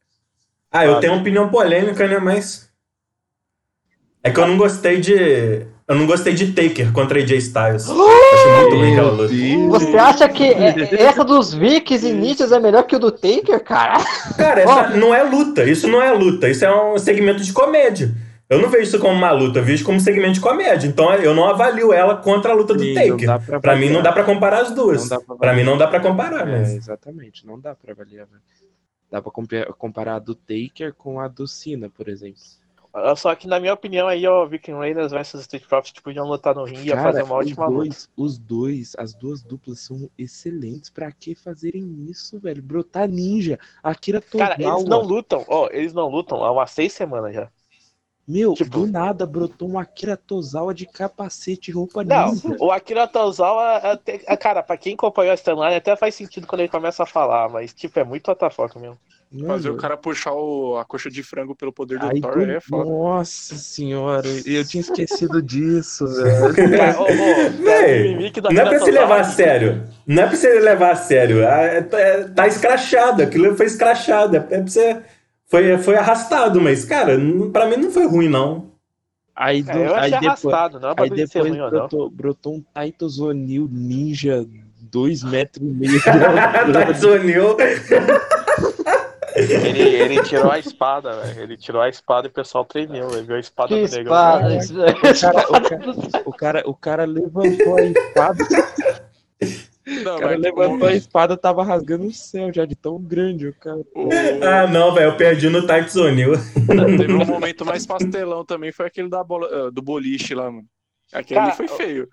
Ah, eu Sabe? tenho uma opinião polêmica, né? Mas. É que eu não gostei de. Eu não gostei de Taker contra AJ Styles. [gasps] Achei muito ruim aquela luta. Você acha que [laughs] é- essa dos Vikings e Nietzsche é melhor que o do Taker, cara? Cara, essa não é luta. Isso não é luta. Isso é um segmento de comédia. Eu não vejo isso como uma luta, eu vejo como segmento de comédia. Então eu não avalio ela contra a luta do Taker. Pra mim não dá pra comparar as duas. Pra mim não dá pra comparar, É, mas. exatamente, não dá pra avaliar, velho. Dá pra compa- comparar a do Taker com a do Cena, por exemplo. Só que, na minha opinião, aí, ó, Viking Raiders versus Street Profits podiam lutar no ringue e ia Cara, fazer uma ótima os luta. dois, os dois, as duas duplas são excelentes. Pra que fazerem isso, velho? Brotar ninja, Akira Cara, Tozawa. eles não lutam, ó, eles não lutam há umas seis semanas já. Meu, tipo- do nada brotou um Akira Tozawa de capacete e roupa Não, ninja. o Akira Tozawa, até, cara, pra quem acompanhou a Stanline, até faz sentido quando ele começa a falar, mas, tipo, é muito WTF mesmo. Fazer o cara puxar o- a coxa de frango pelo poder do aí Thor do- é foda. Nossa senhora, eu tinha esquecido [laughs] disso, velho. Ô, ô, do Não é pra se levar a sério. Não é pra você levar a sério. É- é- tá escrachado. Aquilo foi escrachado. É pra você. Foi, foi arrastado, mas, cara, pra mim não foi ruim, não. Aí, do, É, eu aí achei depois, arrastado, não é aí depois ruim brotou, brotou um Titus O'Neill ninja, dois metros e meio. de altura. [laughs] desuniu. Ele, ele tirou a espada, velho. Ele tirou a espada e o pessoal tremeu, ele viu a espada Que do negão. espada. [laughs] O cara, o, cara, o cara levantou a espada. Não, O cara mas levantou a espada, tava rasgando o céu já de tão grande o cara. o- Ah, não, velho, eu perdi no O'Neill. teve um momento mais pastelão também, foi aquele da bola, ah, do boliche lá, mano. Aquele ali Cara, foi feio.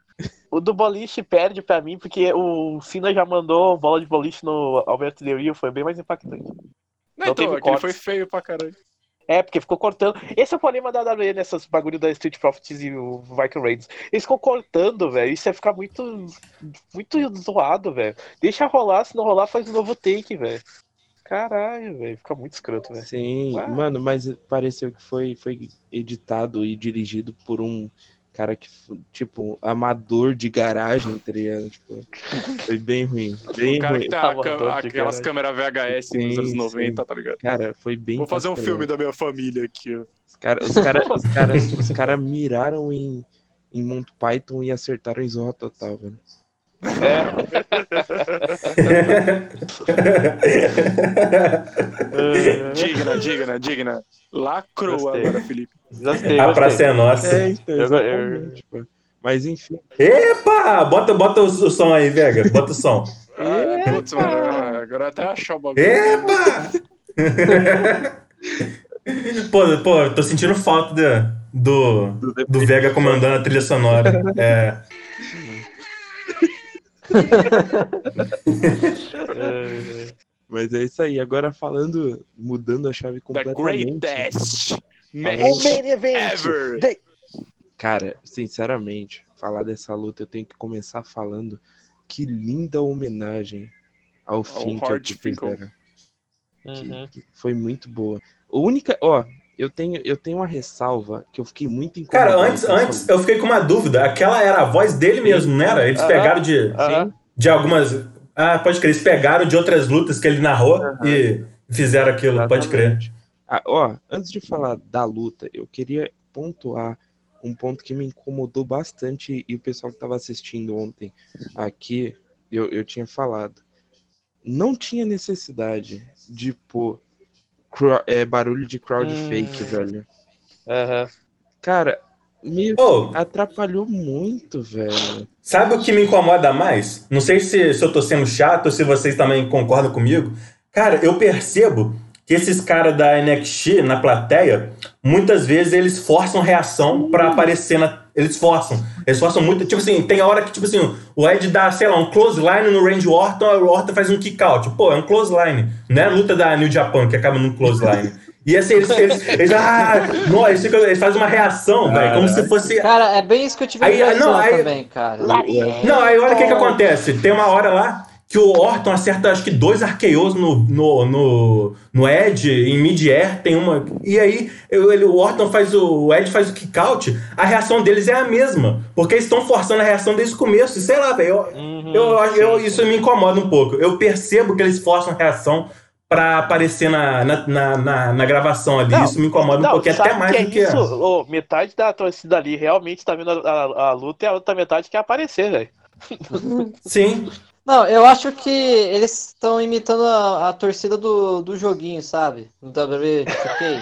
O do boliche perde pra mim, porque o Cena já mandou bola de boliche no Alberto Del Rio, foi bem mais impactante. Não, não então, aquele cortes. foi feio pra caralho. É, porque ficou cortando. Esse é o problema da WWE nessas bagulho da Street Profits e o Viking Raiders. Eles ficam cortando, velho. Isso ia ficar muito, muito zoado, velho. Deixa rolar, se não rolar, faz um novo take, velho. Caralho, velho. Fica muito escroto, velho. Sim, mano, mas pareceu que foi, foi editado e dirigido por um cara que, tipo, amador de garagem, tá ligado? Tipo, foi bem ruim, bem O cara ruim. que tem Tava a aquelas câmeras VHS Sim, nos anos sim. 90, tá ligado? Cara, foi bem Vou fazer um filme da minha família aqui, ó. Os caras os cara, [laughs] os cara, os cara miraram em, em Monty Python e acertaram em Zorra Total, velho. [laughs] Digna, digna, digna. Lacrou Gostei. agora, Felipe. Gostei, A gostei. praça é nossa. É, então, pô. Mas enfim, Epa! Bota, bota o, o som aí, Vega. Bota o som. Ah, putz, mano, agora até achar o bagulho. Epa! [laughs] pô, pô, tô sentindo falta da- do, do Vega comandando a trilha sonora. É. É, [laughs] mas é isso aí. Agora falando, mudando a chave The completamente. greatest O match main event. ever. The- Cara, sinceramente, falar dessa luta eu tenho que começar falando que linda homenagem ao Finkel Hard que Finkel. fizeram. que- Uhum. que foi muito boa. A única, ó, eu tenho, eu tenho uma ressalva que eu fiquei muito incomodado. Cara, antes, antes eu fiquei com uma dúvida. Aquela era a voz dele mesmo, não era? Eles pegaram de, de algumas. Ah, pode crer. Eles pegaram de outras lutas que ele narrou e fizeram aquilo, pode crer. Exatamente. Ah, ó, antes de falar da luta, eu queria pontuar um ponto que me incomodou bastante e o pessoal que estava assistindo ontem aqui, eu, eu tinha falado. Não tinha necessidade de pôr é, barulho de crowd Hum. fake, velho. Aham. Cara, meio Ô, atrapalhou muito, velho. Sabe o que me incomoda mais? Não sei se, se eu tô sendo chato ou se vocês também concordam comigo. Cara, eu percebo que esses caras da NXT na plateia, muitas vezes eles forçam reação pra aparecer na. Eles forçam. Eles forçam muito. Tipo assim, tem a hora que, tipo assim, o Ed dá, sei lá, um close line no Range Orton, o Orton faz um kick out. Pô, é um close line. Não é a luta da New Japan que acaba num close line. E assim, eles. Eles, eles, ah, não, eles, ficam- eles fazem uma reação, velho, como se fosse. Cara, é bem isso que eu tive Aí, não, aí- também, cara. Não, aí olha o que, que acontece. Tem uma hora lá que o Orton acerta acho que dois arqueos no, no, no, no Ed, em mid-air, tem uma. E aí ele, o Orton faz o. O Ed faz o kick-out, a reação deles é a mesma. Porque eles estão forçando a reação desde o começo. E Sei lá, velho. Eu, Uhum. eu, eu- isso me incomoda um pouco. Eu percebo que eles forçam a reação pra aparecer na, na, na, na- na gravação ali. Não, isso me incomoda um Não, pouquinho, sabe até mais que é do que. isso? Ô, metade da torcida ali realmente tá vendo a, a- a luta e a outra metade quer aparecer, velho. Sim. [laughs] Não, eu acho que eles estão imitando a, a torcida do, do joguinho, sabe? No WWE, ok?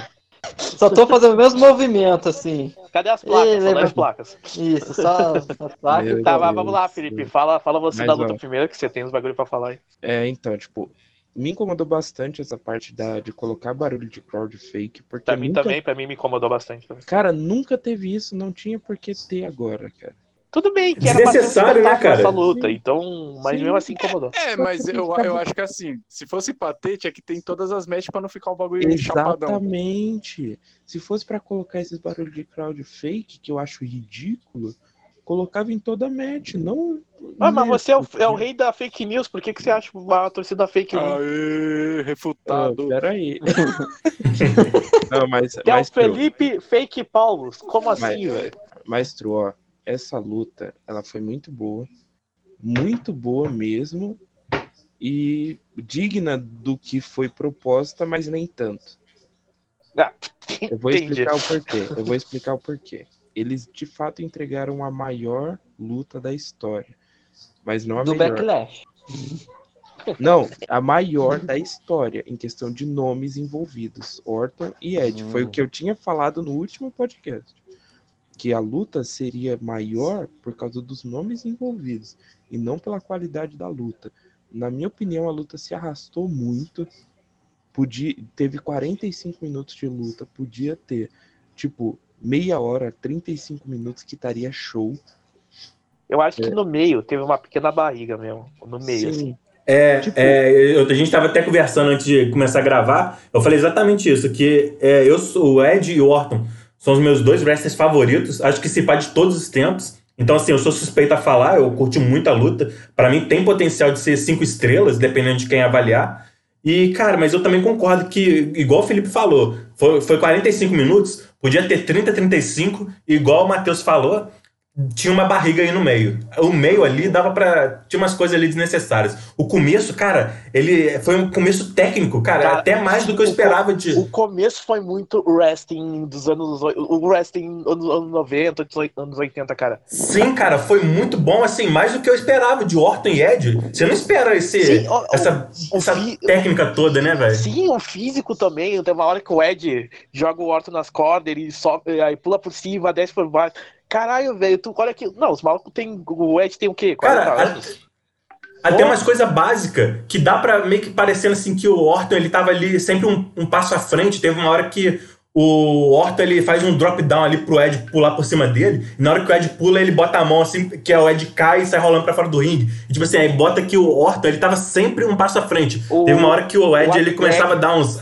Só tô fazendo o mesmo movimento, assim. Cadê as placas? Lembra- as placas. Isso, só as [laughs] placas. Meu Tá, Deus. mas vamos lá, Felipe. Fala, fala você Mas, da luta ó. primeiro, que você tem os bagulho pra falar aí. É, então, tipo, me incomodou bastante essa parte da, de colocar barulho de crowd fake, porque Pra mim nunca- também, pra mim me incomodou bastante. também. Cara, nunca teve isso, não tinha por que ter agora, cara. Tudo bem, que era Desnecessário, né, cara? essa luta, então, mas Sim. mesmo assim incomodou. É, mas eu, eu acho que assim, se fosse ter, tinha que ter em todas as matches pra não ficar um bagulho chapadão. Exatamente. Se fosse pra colocar esses barulhos de crowd fake, que eu acho ridículo, colocava em toda match, não. Ah, mas você é o, é o rei da fake news, por que, que você acha a torcida fake news? Aê, Ah, refutado. peraí. [laughs] não, mas, Que é o mas, Felipe Fake Paulos. Como assim, velho? mas, tru, ó, essa luta, ela foi muito boa. Muito boa mesmo. E digna do que foi proposta, mas nem tanto. Ah, Eu vou entendi. explicar o porquê. Eu vou explicar o porquê. Eles de fato entregaram a maior luta da história. Mas não a Do melhor. Backlash. Não, a maior da história, em questão de nomes envolvidos. Orton e Ed. Foi o que eu tinha falado no último podcast. Que a luta seria maior por causa dos nomes envolvidos e não pela qualidade da luta. Na minha opinião, a luta se arrastou muito. Podia, teve 45 minutos de luta, podia ter tipo meia hora, 35 minutos que estaria show. Eu acho que no meio teve uma pequena barriga mesmo. No meio, assim. Sim, É, Tipo- é, eu- a gente estava até conversando antes de começar a gravar. Eu falei exatamente isso: que é, eu sou o Ed e o Orton são os meus dois wrestlers favoritos. Acho que se pá de todos os tempos. Então, assim, eu sou suspeito a falar, eu curti muito a luta. Pra mim, tem potencial de ser cinco estrelas, dependendo de quem avaliar. E, cara, mas eu também concordo que, igual o Felipe falou, foi, foi 45 minutos, podia ter 30, 35, igual o Matheus falou, tinha uma barriga aí no meio. O meio ali dava pra. Tinha umas coisas ali desnecessárias. O começo, cara, ele foi um começo técnico, cara, Cara, até mais do que eu esperava de. O começo foi muito wrestling dos anos. O wrestling anos, anos 90, anos 80, cara. Sim, cara, foi muito bom, assim, mais do que eu esperava de Orton e Ed. Você não espera esse, Sim, o- o- essa, o essa fi- técnica toda, né, velho? Sim, o físico também. Tem uma hora que o Ed joga o Orton nas cordas, ele sobe, aí pula por cima, desce por baixo. Caralho, velho, tu olha aqui. Não, os malucos tem. O Ed tem o quê? 40 Cara, a- anos? Até umas coisas básicas que dá pra meio que parecendo assim que o Orton ele tava ali sempre um, um passo à frente. Teve uma hora que o Orton ele faz um drop down ali pro Ed pular por cima dele. E na hora que o Ed pula, ele bota a mão assim, que é o Ed cai e sai rolando pra fora do ringue. E tipo assim, aí bota que o Orton ele tava sempre um passo à frente. O- Teve uma hora que o Ed o ele começava a dar uns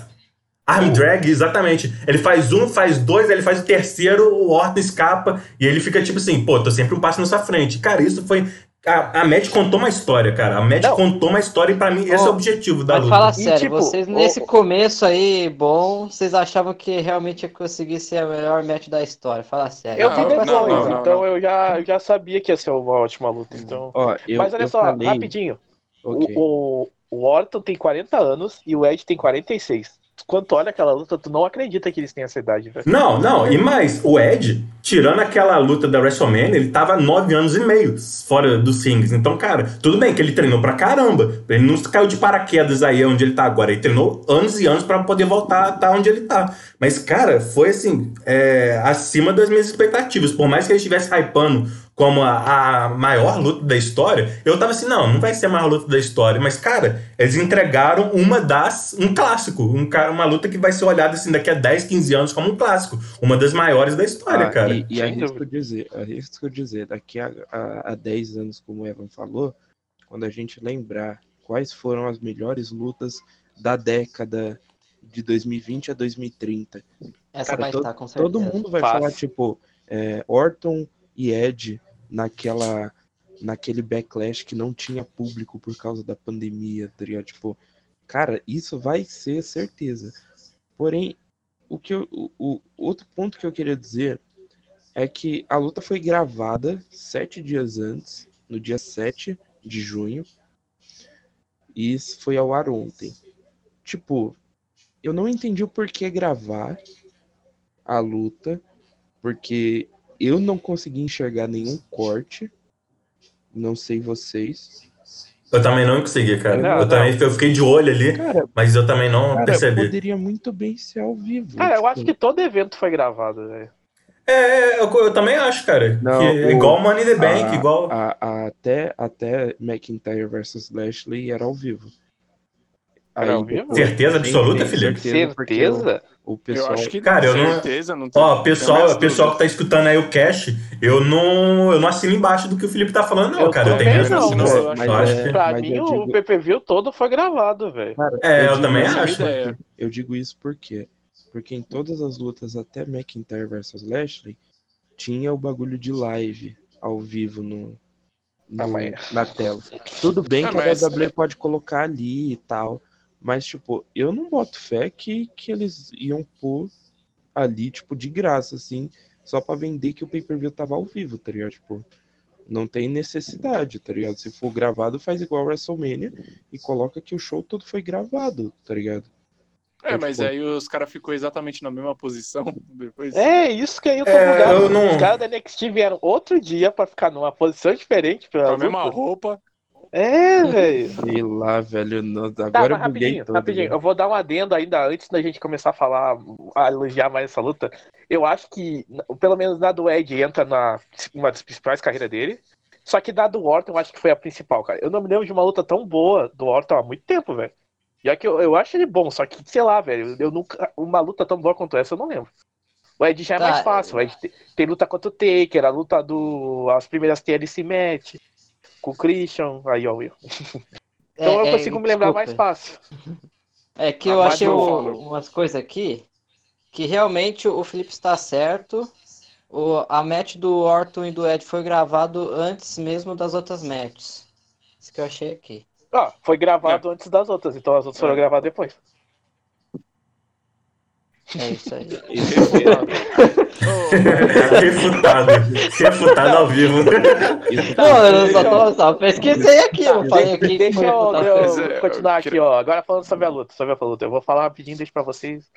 arm drag, exatamente. Ele faz um, faz dois, aí ele faz o terceiro, o Orton escapa e ele fica tipo assim, pô, tô sempre um passo na sua frente. Cara, isso foi a, a Matt contou uma história, cara. A Matt Não. contou uma história e pra mim esse é o objetivo da Mas luta. fala E, sério, tipo, vocês nesse o- começo aí, bom, vocês achavam que realmente ia conseguir ser a melhor match da história? Fala sério. Eu Não, vi depois, não, não, não, então não. eu já, eu já sabia que ia ser uma ótima luta. Então... Ó, eu, Mas olha só, falei, rapidinho. ok. O, o, o Orton tem 40 anos e o Ed tem 46. Quando tu olha aquela luta, tu não acredita que eles têm essa idade, velho. Não, não, e mais, o Ed, tirando aquela luta da WrestleMania, ele tava nove anos e meio fora dos rings. Então, cara, tudo bem que ele treinou pra caramba. Ele não caiu de paraquedas aí onde ele tá agora. Ele treinou anos e anos pra poder voltar a tá onde ele tá. Mas, cara, foi assim, é, acima das minhas expectativas. Por mais que ele estivesse hypando como a, a maior luta da história, eu tava assim, não, não vai ser a maior luta da história. Mas, cara, eles entregaram uma das. um clássico. Um, uma luta que vai ser olhada assim daqui a 10, 15 anos como um clássico. Uma das maiores da história, Ah, cara. E, e arrisco dizer, arrisco dizer, daqui a, a, a 10 anos, como o Evan falou, quando a gente lembrar quais foram as melhores lutas da década de 2020 a 2030, Essa cara, vai to- estar, com certeza. todo mundo vai Fácil. falar, tipo, é, Orton e Ed naquela naquele backlash que não tinha público por causa da pandemia, tá ligado? Tipo, cara, isso vai ser certeza. Porém, o que eu- o, o outro ponto que eu queria dizer é que a luta foi gravada sete dias antes, no dia 7 de junho, e isso foi ao ar ontem. Tipo, eu não entendi o porquê gravar a luta, porque eu não consegui enxergar nenhum corte. Não sei vocês. Eu também não consegui, cara. Não, eu não. também eu fiquei de olho ali, Cara, mas eu também não cara percebi. poderia muito bem ser ao vivo. Cara, eu tipo, acho que todo evento foi gravado, velho. É, é, eu, eu também acho, cara. Não, que é o- igual Money in the Bank, a- igual. a- a- até, até McIntyre versus Lashley era ao vivo. Era ao vivo? Certeza absoluta, Felipe? certeza, porque Certeza? O, o Eu pessoal. acho que Cara, eu não- certeza, não tem. Ó, tem pessoal, mais pessoal que tá escutando aí o cash, eu não, eu não assino embaixo do que o Felipe tá falando, não, Eu cara. Eu tenho não, não, eu mas Eu acho é- que- Pra mas mim, eu o digo- PPV todo foi gravado, velho. É, eu digo também isso acho. porque-. Eu digo isso porque porque em todas as lutas até McIntyre versus Lashley tinha o bagulho de live ao vivo no, no- mas- na tela. Tudo bem Ah, que mas- a WWE pode colocar ali e tal, mas tipo, eu não boto fé que, que eles iam pôr ali tipo de graça assim, só pra vender que o pay-per-view tava ao vivo, tá ligado? Tipo, não tem necessidade, tá ligado? Se for gravado, faz igual a WrestleMania e coloca que o show todo foi gravado, tá ligado? É, mas tipo- aí os caras ficou exatamente na mesma posição [laughs] depois. É, isso que aí eu tô É, bugado. não- Os caras da NXT vieram outro dia pra ficar numa posição diferente Com pela a mesma roupa. É, velho. Sei lá, velho. Tá, Agora mas eu buguei rapidinho, todo. rapidinho. Eu vou dar um adendo ainda antes da gente começar a falar, a elogiar mais essa luta. Eu acho que, pelo menos na do Ed, entra na uma das principais carreiras dele. Só que da do Orton, eu acho que foi a principal, cara. Eu não me lembro de uma luta tão boa do Orton há muito tempo, velho. Já que eu, eu acho ele bom, só que, sei lá, velho, eu nunca. Uma luta tão boa quanto essa, eu não lembro. O Ed já é Tá, mais fácil. O Ed tem, tem luta contra o Taker, a luta do. As primeiras TLC match. Com o Christian. Aí, ó, Will. Então eu É, é, consigo me lembrar mais fácil. É que Ah, eu mas achei o- umas coisas aqui que realmente o Felipe está certo. O, a match do Orton e do Ed foi gravado antes mesmo das outras matches. Isso que eu achei aqui. Ah, foi gravado antes das outras, então as outras foram É. gravadas depois. É isso aí. [laughs] Refutado. Refutado ao vivo. Não, eu só, tô, só pesquisei aqui, eu falei aqui. Deixa eu, eu continuar aqui, ó. Agora falando sobre a luta, sobre a luta. Eu vou falar rapidinho, deixa pra vocês.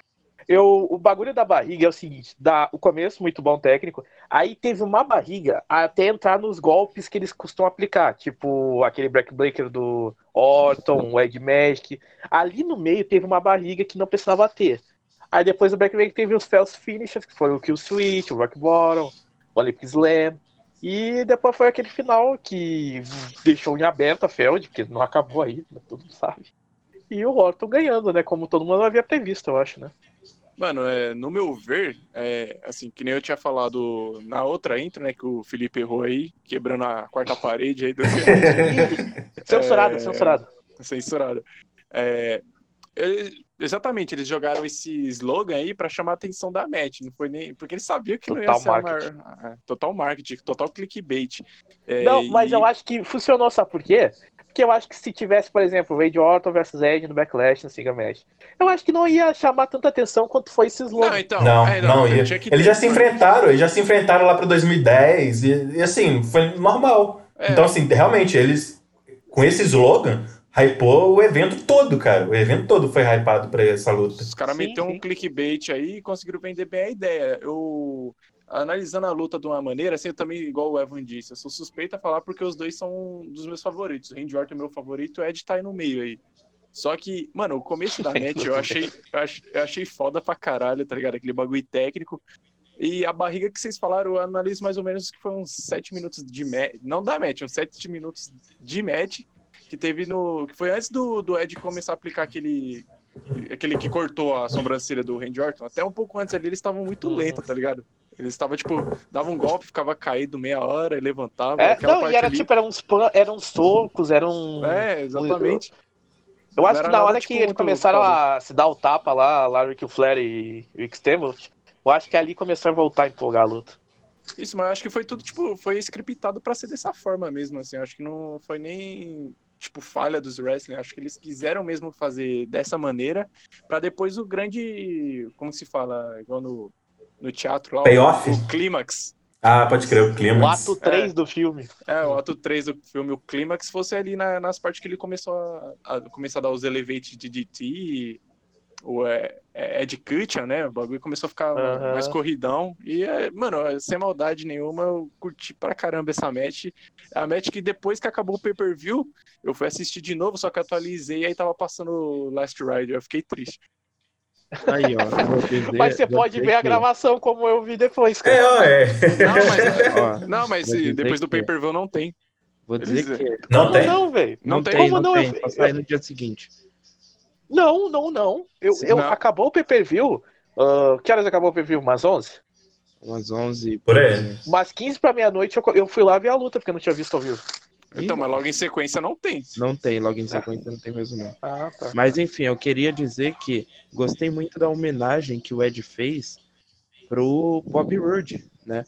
Eu, o bagulho da barriga é o seguinte: dá o começo, muito bom técnico. Aí teve uma barriga até entrar nos golpes que eles costumam aplicar, tipo aquele Breaker do Orton, o Ed Magic. Ali no meio teve uma barriga que não precisava ter. Aí depois o Breaker teve os False Finishes, que foram o Kill Switch, o Rock Bottom, o Olympic Slam. E depois foi aquele final que deixou em aberto a Feld, porque não acabou aí, né, todo mundo sabe. E o Orton ganhando, né? Como todo mundo havia previsto, eu acho, né? Mano, é, no meu ver, é, assim, que nem eu tinha falado na outra intro, né, que o Felipe errou aí, quebrando a quarta parede aí do [laughs] Censurado, É. censurado. censurado. É, ele- exatamente, eles jogaram esse slogan aí pra chamar a atenção da match, não foi nem porque eles sabiam que não ia Total ser marketing. maior- ah, total marketing, total clickbait. É, Não, mas e- eu acho que funcionou, sabe por quê? Porque eu acho que se tivesse, por exemplo, Randy Orton versus Edge no Backlash, no Single Match, eu acho que não ia chamar tanta atenção quanto foi esse slogan. Não, então, Não, é, não, ia. tinha que Eles já se enfrentaram, eles já se enfrentaram lá pra 2010 e, e, assim, foi normal. É. Então, assim, realmente, eles, com esse slogan, hypou o evento todo, cara. O evento todo foi hypado pra essa luta. Os caras meteram um clickbait aí e conseguiram vender bem a ideia. Eu, analisando a luta de uma maneira, assim, eu também, igual o Evan disse, eu sou suspeito a falar porque os dois são dos meus favoritos. O Randy Orton é meu favorito, o Ed tá aí no meio aí. Só que, mano, o começo da match eu achei, eu ach- eu achei foda pra caralho, tá ligado? Aquele bagulho técnico. E a barriga que vocês falaram, eu analiso mais ou menos que foi uns 7 minutos de match. Não da match, uns 7 minutos de match que teve no. que foi antes do, do Ed começar a aplicar aquele. Aquele que cortou a sobrancelha do Randy Orton. Até um pouco antes ali, eles estavam muito lentos, tá ligado? Eles estavam, tipo, dava um golpe, ficava caído meia hora e levantava. É, não, e era ali- tipo, eram uns, pan, eram socos, eram. É, exatamente. Eu acho que na hora tipo, que eles muito começaram a se dar o tapa lá, lá Rick Flair e Rick Steamboat, eu acho que ali começou a voltar a empolgar a luta. Isso, mas eu acho que foi tudo, tipo, foi scriptado pra ser dessa forma mesmo, assim. Eu acho que não foi nem, tipo, falha dos wrestling. Acho que eles quiseram mesmo fazer dessa maneira pra depois o grande, como se fala, igual no, no teatro lá, o- Payoff? o clímax. Ah, pode crer, o O clímax. ato 3 do filme. É, o ato 3 do filme, o clímax, fosse ali na- nas partes que ele começou a, a começar a dar os elevates de DT, o é, é, Ed Cutchan, né? O bagulho começou a ficar Aham. mais corridão. E, é, mano, sem maldade nenhuma, eu curti pra caramba essa match. A match que depois que acabou o pay-per-view, eu fui assistir de novo, só que atualizei e aí tava passando o Last Ride. Eu fiquei triste. Aí, ó. dizer- Mas você pode ver a que- gravação como eu vi depois, cara. É, ó, é. Não, mas, [laughs] Ó, não, mas depois do que- pay-per-view não tem. Vou dizer Eles- que. Não Como tem? não, velho? Não, Não tem, tem? não Como não? tem. Só sai no dia seguinte. Não, não, não. Eu, Sim. eu, Não. acabou o pay-per-view. ah, que horas acabou o pay-per-view? Umas 11? Umas 11. Por aí. Umas 15 pra meia-noite eu, eu fui lá ver a luta, porque eu não tinha visto ao vivo. Então, mas logo em sequência não tem. Não tem, logo em sequência não tem mesmo não. Ah, tá. Mas enfim, eu queria dizer que gostei muito da homenagem que o Ed fez pro Bobby Roode, né?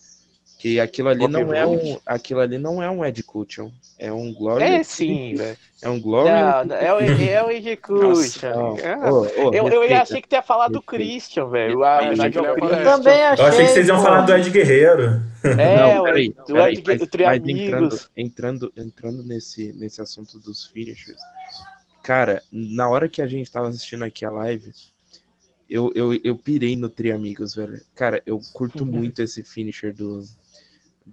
Que aquilo ali Bobby não é um, aquilo ali não é um Ed Cutchon, é um Glory. É sim, velho. É um Glory. Não, é o, é o Execution. Não, Ah, ô, ô, eu, eu respeita. achei que tu ia falar do. Christian, velho. Eu A achei homenagem que ao ele ia falar Christian. Também achei. Eu achei que vocês iam pô. falar do Ed Guerreiro. É, não, o, peraí, do peraí, Ed, mas, o Tri mas Amigos. entrando, entrando, entrando nesse, nesse assunto dos finishers, cara, na hora que a gente tava assistindo aqui a live, eu, eu, eu pirei no Tri Amigos, velho. Cara, eu curto [laughs] muito esse finisher do.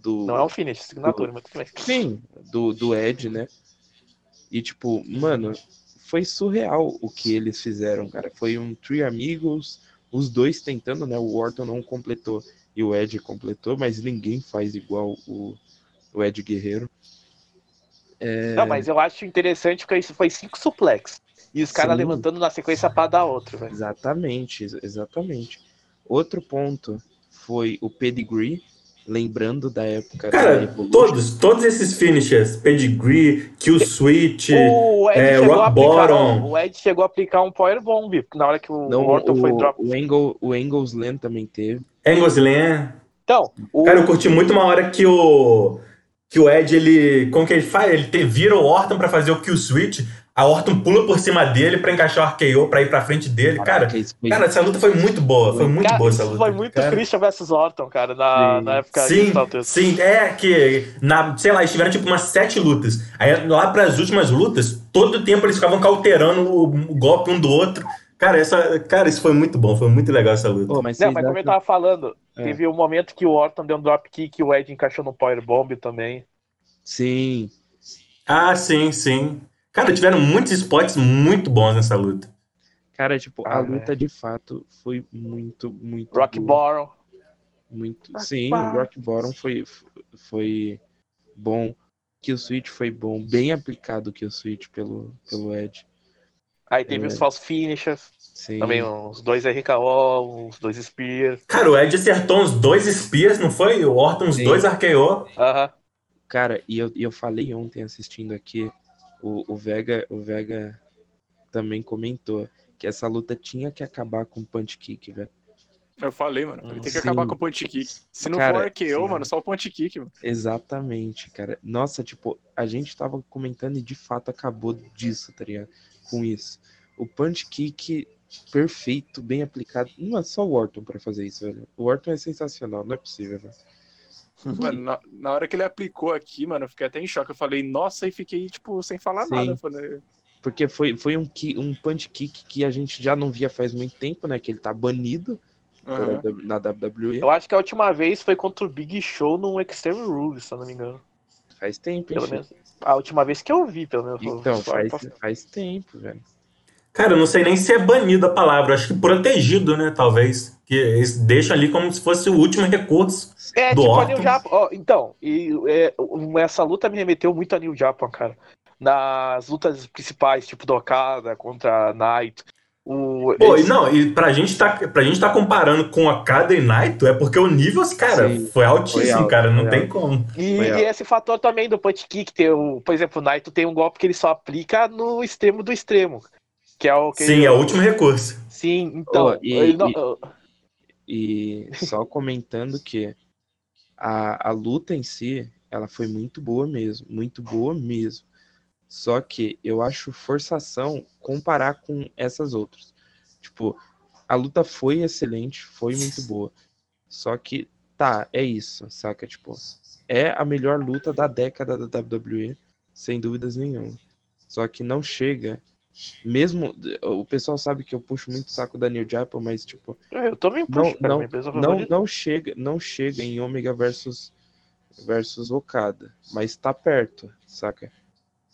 Do Não é um finish, signatura, muito bem. Sim, do, do Ed, né? E, tipo, mano, foi surreal o que eles fizeram, cara. Foi um Three Amigos, os dois tentando, né? O Orton não completou e o Ed completou, mas ninguém faz igual o, o Ed Guerreiro. É, Não, mas eu acho interessante porque isso foi cinco suplex. E os caras levantando na sequência pra dar outro, velho. Exatamente, ex- exatamente. Outro ponto foi o pedigree, lembrando da época da Cara, Evolution. todos, todos esses finishers, pedigree, kill switch, O Ed, é, rock bottom. o Ed chegou a aplicar um power bomb na hora que o Não, Orton foi o, drop. o, Angle, o Angles Land também teve. Angus Lane. Então, o, Cara, eu curti muito uma hora que o que o Ed ele, como que ele faz? Ele te, vira o Orton pra fazer o kill switch. A Orton pula por cima dele pra encaixar o RKO pra ir pra frente dele. Cara, Caraca, isso foi- cara, essa luta foi muito boa, foi muito cara, boa essa luta. foi muito cara. Christian versus Orton, cara, na, Sim. na época Sim, sim, é que, na, sei lá, eles tiveram tipo umas sete lutas. Aí lá pras últimas lutas, todo tempo eles ficavam cauterando o, o golpe um do outro. Cara, essa, cara, isso foi muito bom, foi muito legal essa luta. Mas Não, mas como eu tava falando, É. teve um momento que o Orton deu um drop kick e o Ed encaixou no power bomb também. Sim, Ah, sim, sim. Cara, tiveram muitos spots muito bons nessa luta. cara, tipo, a Ah, luta de fato foi muito, muito Rock. Bottom. Muito, Rock sim, Bottom. o Rock Bottom foi, foi bom. Kill Switch foi bom, bem aplicado o Kill Switch pelo, pelo Ed. Aí teve É. os false finishers, Sim. também uns dois RKO, uns dois Spear. Cara, o Ed acertou uns dois Spears, não foi? O Orton uns Sim. dois RKO. Aham. Cara, e eu, e eu falei ontem assistindo aqui, o, o Vega, o Vega também comentou que essa luta tinha que acabar com punch kick, velho. Eu falei, mano. Ele tem que Sim. acabar com o punch kick. Se não Cara, for sim. mano, só o punch kick, mano. Exatamente, cara. Nossa, tipo, a gente tava comentando e de fato acabou disso, tá ligado? Com isso. O punch kick perfeito, bem aplicado. Não é só o Orton pra fazer isso, velho. O Orton é sensacional, não é possível, velho. Mano, na, na hora que ele aplicou aqui, mano, eu fiquei até em choque. Eu falei, nossa, e fiquei, tipo, sem falar Sim. nada. Falei, Porque foi, foi um, ki- um punch kick que a gente já não via faz muito tempo, né? Que ele tá banido pela- na WWE. Eu acho que a última vez foi contra o Big Show no Extreme Rules, se eu não me engano. Faz tempo, Pelo hein, menos. A última vez que eu vi, pelo menos. Então, faz, faz tempo, velho. Cara, eu não sei nem se é banido a palavra, acho que protegido, né? Talvez. Que eles deixam ali como se fosse o último recurso. É, do tipo a. New Japan. ó, então, e, é, essa luta me remeteu muito a New Japan, cara. Nas lutas principais, tipo do Okada contra Knight. O, Pô, e esse- não, e pra gente tá, pra gente tá comparando com a Kada e Naito, é porque o nível, cara, Sim. foi altíssimo, Foi alto, cara, não tem como. E, e esse fator também do punch kick, tem o, por exemplo, o Naito tem um golpe que ele só aplica no extremo do extremo. Que é o que Sim, é o último recurso. Sim, então. Oh, e- ele não- e- E só comentando que a, a luta em si, ela foi muito boa mesmo, muito boa mesmo. Só que eu acho forçação comparar com essas outras. Tipo, a luta foi excelente, foi muito boa. Só que, tá, é isso, saca? Tipo, é a melhor luta da década da WWE, sem dúvidas nenhuma. Só que não chega. Mesmo. O pessoal sabe que eu puxo muito o saco da New Japan, mas, tipo, eu também não, puxo, cara, não, minha empresa não, favorita. não chega, não chega em Omega versus versus Okada, mas tá perto, saca?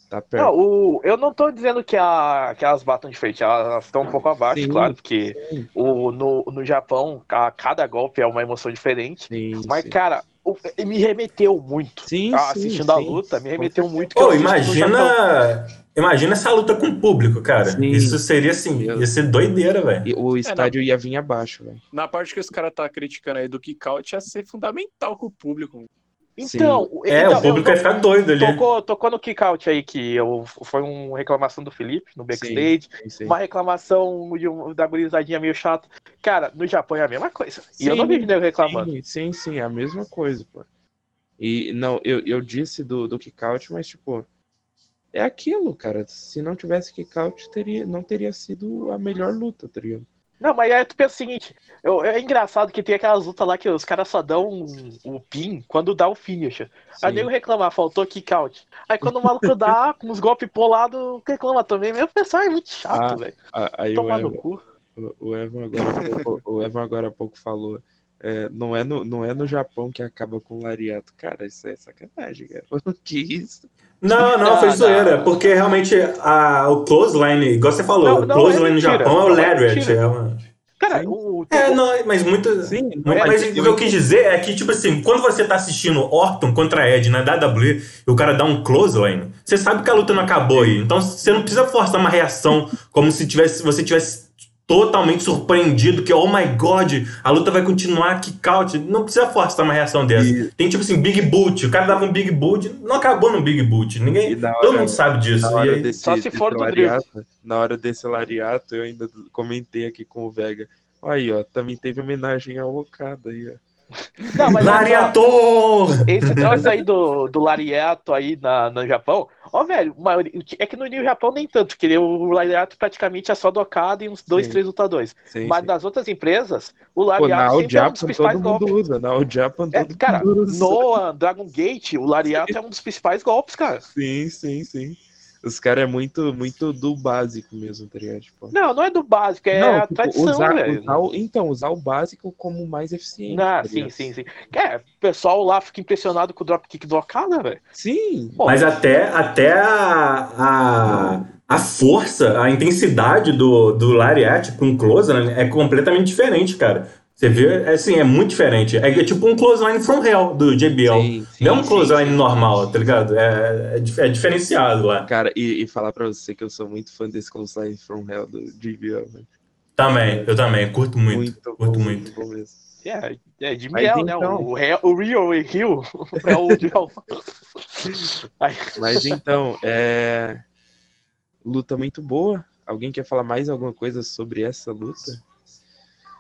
Tá perto. Não, o, eu não tô dizendo que, a, que elas batam de frente, elas estão um pouco abaixo, Sim. claro, porque Sim, o, no, no Japão, a, cada golpe é uma emoção diferente. sim, Mas, sim. cara, o- me remeteu muito. Sim, Ah, sim, assistindo a luta, me remeteu muito. Pô, imagina. Imagina essa luta com o público, cara. Sim. Isso seria assim, ia ser doideira, velho. E o estádio ia vir abaixo, velho. Na parte que os caras tá criticando aí do kick out, ia ser fundamental com o público. Então, É, então, o público eu- ia ficar doido ali. Tocou, tocou no kick-out aí, que eu, foi uma reclamação do Felipe no backstage. Sim, sim. Uma reclamação de um- da gurizadinha meio chata. Cara, no Japão é a mesma coisa. E eu Sim, não vi nego reclamando. Sim, sim, sim, é a mesma coisa, pô. E não, eu, eu disse do, do kick-out, mas tipo, é aquilo, cara. Se não tivesse kick-out, teria, não teria sido a melhor luta, tá ligado? Não, mas aí tu pensa o seguinte: eu- é engraçado que tem aquelas lutas lá que os caras só dão o pin quando dá o finish. Aí Sim. nego reclamar, faltou kick-out. Aí quando o maluco dá, [laughs] com os golpes polados, reclama também. Meu pessoal é muito chato, Ah, velho. Aí o Tomar no cu. o- o Evan agora pouco, o Evan agora há pouco falou é, não, é no, não é no Japão que acaba com o lariato. Cara, isso é sacanagem, cara. [laughs] Que isso? Não, não, foi Não, zoeira. não. Porque realmente a, o clothesline, igual você falou, Não, o não, clothesline é no. Japão é o Não, é lariat. É, uma... Cara, o, é, não, mas muito. Sim, Não, é, mas eu- o que eu quis dizer é que, tipo assim, quando você tá assistindo Orton contra Ed na WWE e o cara dá um clothesline, você sabe que a luta não acabou aí. Então você não precisa forçar uma reação como se tivesse, você tivesse totalmente surpreendido que, oh my god, a luta vai continuar, kick out. Não precisa forçar uma reação dessa. E- Tem tipo assim, Big Boot. O cara dava um Big Boot, não acabou no Big Boot. Ninguém. Na todo hora- mundo sabe disso. E hora aí- desse, Só se for do lariato, na hora desse lariato, eu ainda comentei aqui com o Vega. Aí, ó, também teve homenagem ao Okada aí, ó. Não, mas Lariator! esse negócio aí do, do Lariato aí na, no Japão, ó, velho, é que no New Japão nem tanto, que o Lariato praticamente é só do Okada e uns dois, Sim. três lutadores. Sim, Mas sim. nas outras empresas, o Pô, na Lariato All sempre é um dos Japan principais todo mundo golpes. usa. Na All Japan É, todo cara, mundo usa. no Dragon Gate, o Lariato é um dos principais golpes, cara. Sim, sim, sim. Os caras é muito, muito do básico mesmo, tá ligado? Tipo, Não, não é do básico, é não, a tipo, tradição, usar, velho. usar o- então, usar o básico como o mais eficiente. Ah, tá sim, sim, sim. É, o pessoal lá fica impressionado com o dropkick do Okada, velho. Sim, Pô, Mas até, até a, a, a força, a intensidade do, do Lariat com clothesline é completamente diferente, cara. Você vê, é, assim, é muito diferente. É, é tipo um clothesline from hell do JBL. sim, sim, Não é um clothesline sim. normal, tá ligado? É, é, é diferenciado lá. Cara, e, e falar pra você que eu sou muito fã desse Close From Hell do JBL, né? Também, eu também, curto muito. bom, curto muito. bom mesmo. É, é de Mas Miel, né? então- O, Real- o Real e Rio é o Real. [laughs] Mas então, é. Luta muito boa. Alguém quer falar mais alguma coisa sobre essa luta?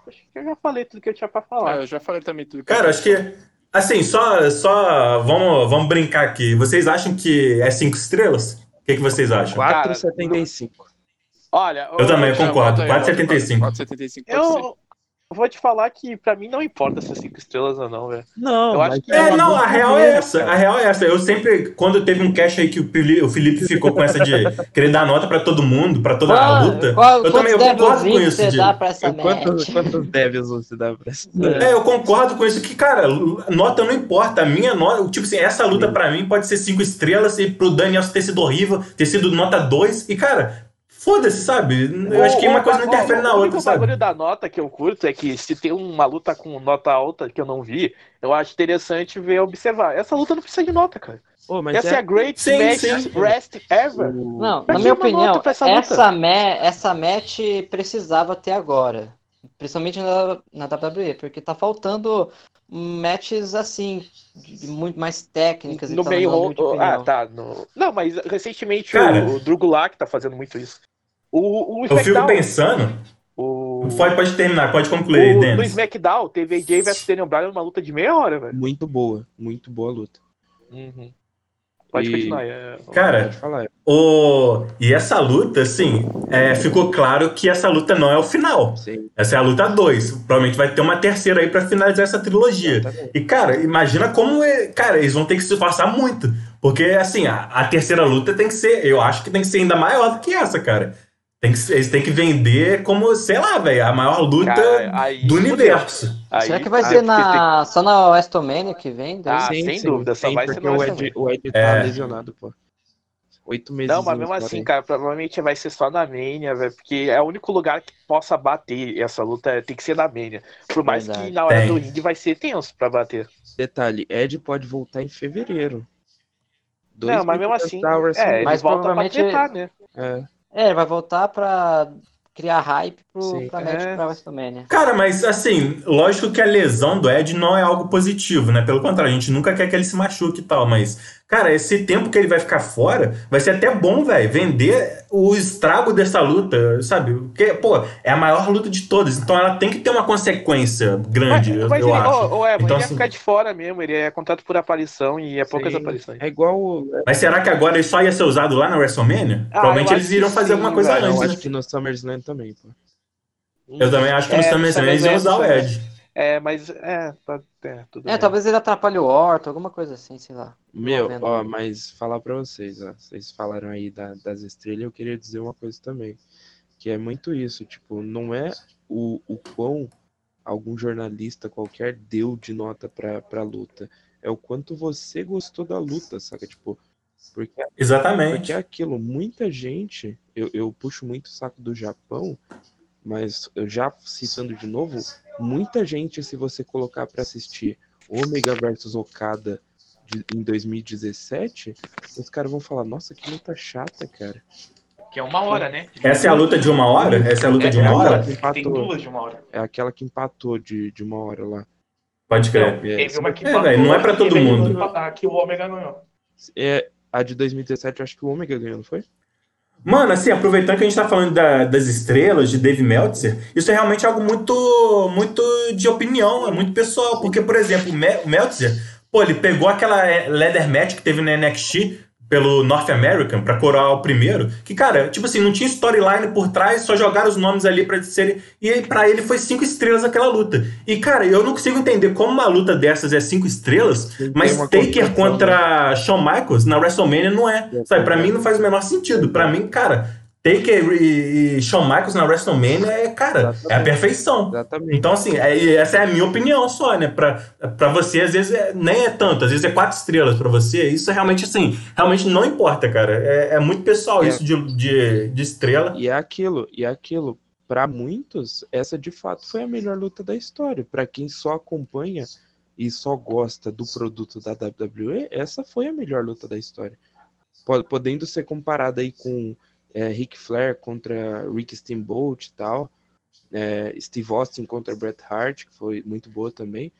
Acho que eu já falei tudo que eu tinha pra Ah, falar. eu já falei também tudo. que eu Cara, acho que. Assim, só, só vamos, vamos brincar aqui. Vocês acham que é cinco estrelas? O que, que vocês acham? 4,75. Olha, Eu também Já concordo, bota aí, 4,75. 4,75 pode ser. Eu vou te falar que pra mim não importa se é cinco estrelas ou não, velho. Não, Eu acho que- É, uma não, a real é essa. A real é essa. Eu sempre, quando teve um cast aí que o Felipe ficou com essa de querer dar nota pra todo mundo, pra toda a luta, Qual- eu também eu concordo com isso. você de- dá pra essa Quantos, quantos devils você dá pra essa? É, eu concordo com isso que, cara, nota não importa. A minha nota, tipo assim, essa luta pra mim pode ser cinco estrelas e pro Daniel ter sido horrível, ter sido nota 2. E, cara, foda-se, sabe? Eu acho que uma coisa não interfere na o outra, único sabe? bagulho da nota que eu curto é que se tem uma luta com nota alta que eu não vi, eu acho interessante ver observar. Essa luta não precisa de nota, cara. Mas Essa é, é, a great Sim, match sim. rest ever. o- Não, Pra na minha opinião, essa essa, ma essa match precisava ter agora. Principalmente na, na WWE, porque tá faltando matches assim, de muito mais técnicas e No meio na ro- Ah, tá. No... Não, mas recentemente Cara. o, o Drew Gulak tá fazendo muito isso. O, o Eu fico pensando. o, Pode, pode terminar, pode concluir, o, no Dennis. SmackDown teve AJ vs Daniel Bryan numa luta de meia hora, velho. muito boa, muito boa luta. Uhum. Pode E- continuar. é- Cara, Pode o... e essa luta, assim, é, ficou claro que essa luta não é o final. Sim, Essa é a luta 2. Provavelmente vai ter uma terceira aí pra finalizar essa trilogia. exatamente. E, cara, imagina como. É... Cara, eles vão ter que se esforçar muito. Porque, assim, a, a terceira luta tem que ser. Eu acho que tem que ser ainda maior do que essa, cara. Tem que, ser- eles têm que vender como, sei lá, velho, a maior luta Cara, aí do universo. Aí- Será que vai ah, ser porque na, só na WrestleMania que vem? Ah, sem dúvida, só vai ser porque no o. Ed, o Ed tá É. lesionado, pô. Oito meses. Não, mas mesmo assim, cara, provavelmente vai ser só na Mania, velho, porque é o único lugar que possa bater essa luta, tem que ser na Mania. Por mais Verdade. que na hora Tem. do ringue vai ser tenso pra bater. Detalhe, Ed pode voltar em fevereiro. Dois não, mas mesmo assim, é, Mas volta pra provavelmente- tretar, né? É, É, ele vai voltar pra criar hype pro, Sim. pra match É. pra WrestleMania. Cara, mas assim, lógico que a lesão do Ed não é algo positivo, né? Pelo contrário, a gente nunca quer que ele se machuque e tal, mas, cara, esse tempo que ele vai ficar fora vai ser até bom, velho, vender o estrago dessa luta, sabe? Porque, pô, é a maior luta de todas, então ela tem que ter uma consequência grande, eu, mas eu ele, acho. ô, Evan, Então, ele ia assim- ficar de fora mesmo, ele é contrato por aparição e é poucas sim. aparições. É igual. é, Mas será que agora ele só ia ser usado lá na WrestleMania? Ah, Provavelmente eu eles iriam fazer sim, alguma coisa velho, eu antes, acho né? que no SummerSlam também, pô. Eu também acho que no É, SummerSlam eles iam usar o Ed. É, mas é, tá, é tudo É, bem. talvez ele atrapalhe o Orton, alguma coisa assim, sei lá. Meu, ó, mas falar pra vocês, ó. Vocês falaram aí da- das estrelas, eu queria dizer uma coisa também. Que é muito isso, tipo, não é o, o quão algum jornalista qualquer deu de nota pra, pra luta. É o quanto você gostou da luta, saca? Tipo, porque Exatamente. porque é aquilo, muita gente, eu, eu puxo muito o saco do Japão, mas eu já citando de novo, muita gente, se você colocar pra assistir Omega versus Okada de- em 2017, os caras vão falar, nossa, que luta chata, cara. Que é uma hora, né? Essa é a luta de uma hora? Essa é a luta de É uma aquela hora? que Tem empatou, duas de uma hora. é aquela que empatou de, de uma hora lá. Pode crer. É, Teve uma que É, velho, não é pra todo mundo. que o Omega ganhou. é, a de 2017, eu acho que o Omega ganhou, não foi? Mano, assim, aproveitando que a gente tá falando da- das estrelas, de Dave Meltzer, isso é realmente algo muito, muito de opinião, é muito pessoal. Porque, por exemplo, o Me- o Meltzer, pô, ele pegou aquela é, leather match que teve na NXT pelo North American pra coroar o primeiro, que, cara, tipo assim, não tinha storyline por trás, só jogaram os nomes ali pra serem. E pra ele foi cinco estrelas aquela luta. E, cara, eu não consigo entender como uma luta dessas é cinco estrelas, mas Taker contra Shawn Michaels na WrestleMania não é. Sabe, pra mim não faz o menor sentido. Pra mim, cara, Taker e, e Shawn Michaels na WrestleMania é, cara, é a Exatamente. perfeição. Exatamente. Então, assim, é- essa é a minha opinião só, né? Pra, pra você, às vezes, é- nem é tanto, às vezes é quatro estrelas pra você. Isso é realmente, assim, realmente não importa, cara. É, é muito pessoal É. isso de, de, de estrela. E é aquilo, e é aquilo. Pra muitos, essa de fato foi a melhor luta da história. Pra quem só acompanha e só gosta do produto da WWE, essa foi a melhor luta da história. Po- Podendo ser comparada aí com é, Ric Flair contra Rick Steamboat e tal, é, Steve Austin contra Bret Hart, que foi muito boa também.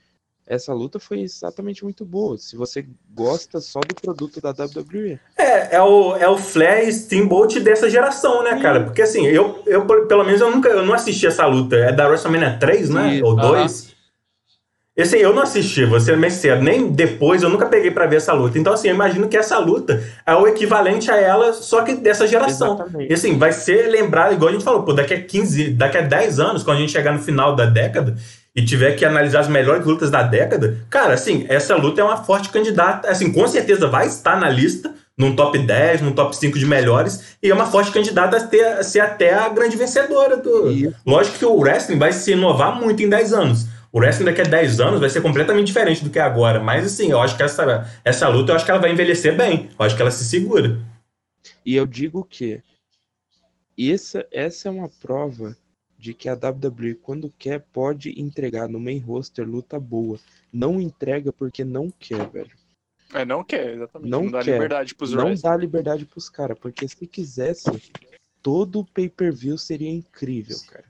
Essa luta foi exatamente muito boa. Se você gosta só do produto da WWE. É, é o, é o Flair e Steamboat dessa geração, né, cara? Porque, assim, eu, eu pelo menos, eu nunca eu não assisti essa luta. É da WrestleMania 3, né? Isso. Ou Aham. 2. Esse aí eu não assisti, vou ser bem sincero. Nem depois eu nunca peguei pra ver essa luta. Então, assim, eu imagino que essa luta é o equivalente a ela, só que dessa geração. Exatamente. E assim, vai ser lembrado, igual a gente falou, pô, daqui a 15, daqui a 10 anos, quando a gente chegar no final da década e tiver que analisar as melhores lutas da década, cara, assim, essa luta é uma forte candidata, assim, com certeza vai estar na lista, num top 10, num top 5 de melhores, e é uma forte candidata a, ter, a ser até a grande vencedora do. Isso. Lógico que o wrestling vai se inovar muito em 10 anos. O wrestling daqui a 10 anos vai ser completamente diferente do que é agora. Mas assim, eu acho que essa, essa luta eu acho que ela vai envelhecer bem. Eu acho que ela se segura. E eu digo que essa, essa é uma prova de que a WWE, quando quer, pode entregar no main roster luta boa. Não entrega porque não quer, velho. É, não quer, exatamente. Não Não, dá quer. liberdade pros Não wrestlers. dá liberdade pros caras, porque se quisesse, todo o pay-per-view seria incrível, cara.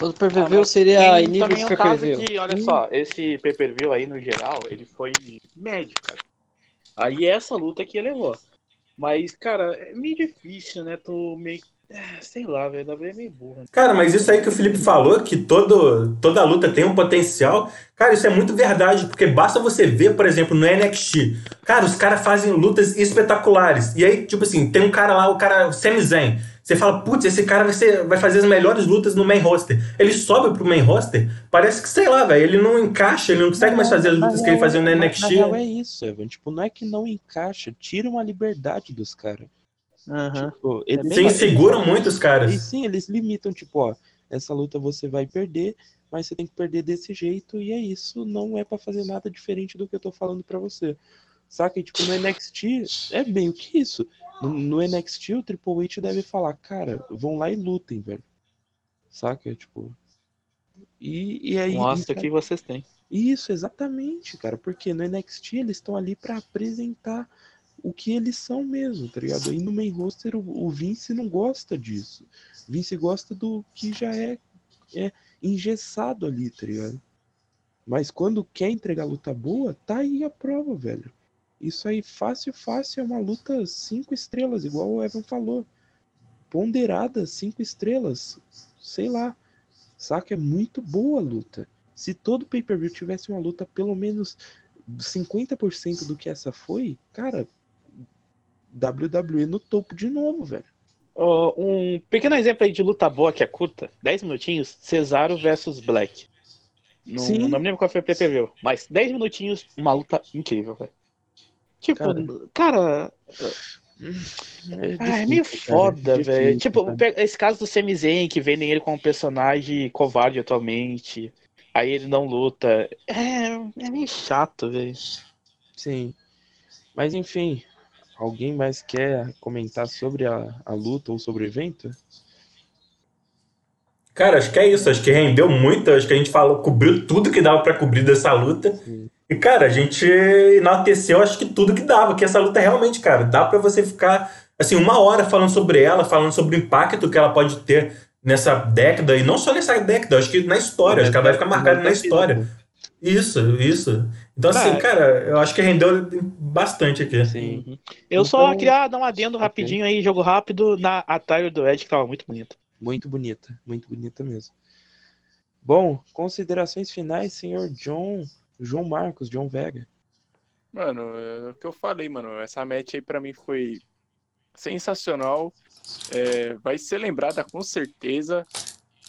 Todo pay-per-view seria em nível de é um pay-per-view. que, olha só, esse pay-per-view aí, no geral, ele foi médio, cara. Aí essa luta que levou. Mas, cara, é meio difícil, né? Tu meio. É, Sei lá, velho. A WWE é meio burra. Cara, mas isso aí que o Felipe falou, que todo, toda luta tem um potencial, cara, isso é muito verdade, porque basta você ver, por exemplo, no NXT. Cara, os caras fazem lutas espetaculares. E aí, tipo assim, tem um cara lá, o cara, o Sami Zayn. Você fala, putz, esse cara vai, ser, vai fazer as melhores lutas no main roster. Ele sobe pro main roster, parece que, sei lá, velho, ele não encaixa, ele não consegue mais fazer as lutas que ele fazia no NXT. Na real é isso, Evan. Tipo, não é que não encaixa, tira uma liberdade dos caras. Tipo, eles, bem Sim, mais- seguram muito os E caras. sim, eles limitam, tipo, ó, essa luta você vai perder, mas você tem que perder desse jeito, e é isso, não é pra fazer nada diferente do que eu tô falando pra você. Saca? E, tipo, no NXT é meio que isso. No, no NXT o Triple H deve falar, cara, vão lá e lutem, velho. Saca? Tipo. E, e aí. Mostra o isso- que vocês têm. Isso, exatamente, cara. Porque no NXT eles estão ali pra apresentar o que eles são mesmo, tá ligado? Aí no main roster o, o Vince não gosta disso. Vince gosta do que já é, é engessado ali, tá ligado? Mas quando quer entregar luta boa, tá aí a prova, velho. Isso aí, fácil, fácil, é uma luta cinco estrelas, igual o Evan falou. Ponderada, cinco estrelas. Sei lá. Saca? É muito boa a luta. Se todo pay-per-view tivesse uma luta pelo menos 50% do que essa foi, cara, WWE no topo de novo, velho. Ó, um pequeno exemplo aí de luta boa que é curta, 10 minutinhos, Cesaro versus Black. Não, Sim. não me lembro qual foi o PPV, mas 10 minutinhos, uma luta incrível, velho. Tipo, Cara. cara, É, Ah, é meio cara, foda, difícil, velho. Tipo, cara. esse caso do Sami Zayn, que vendem ele como personagem covarde atualmente. Aí ele não luta. É, é meio chato, velho. Sim. Mas enfim, alguém mais quer comentar sobre a, a luta ou sobre o evento? Cara, acho que é isso. Acho que rendeu muito. Acho que a gente falou, cobriu tudo que dava pra cobrir dessa luta. Sim. E, cara, a gente enalteceu, acho que tudo que dava. Que essa luta realmente, cara, dá pra você ficar, assim, uma hora falando sobre ela, falando sobre o impacto que ela pode ter nessa década. E não só nessa década, acho que na história. Acho que ela vai ficar marcada na história. Isso, isso. Então, assim, Cara, eu acho que rendeu bastante aqui. Sim. Uhum. Eu só Então- queria dar um adendo rapidinho aí, jogo rápido, na attire do Ed, que tava muito bonita. Muito bonita, muito bonita mesmo. Bom, considerações finais, senhor John, João Marcos, John Vega. Mano, é o que eu falei, mano. Essa match aí pra mim foi sensacional. É, vai ser lembrada com certeza.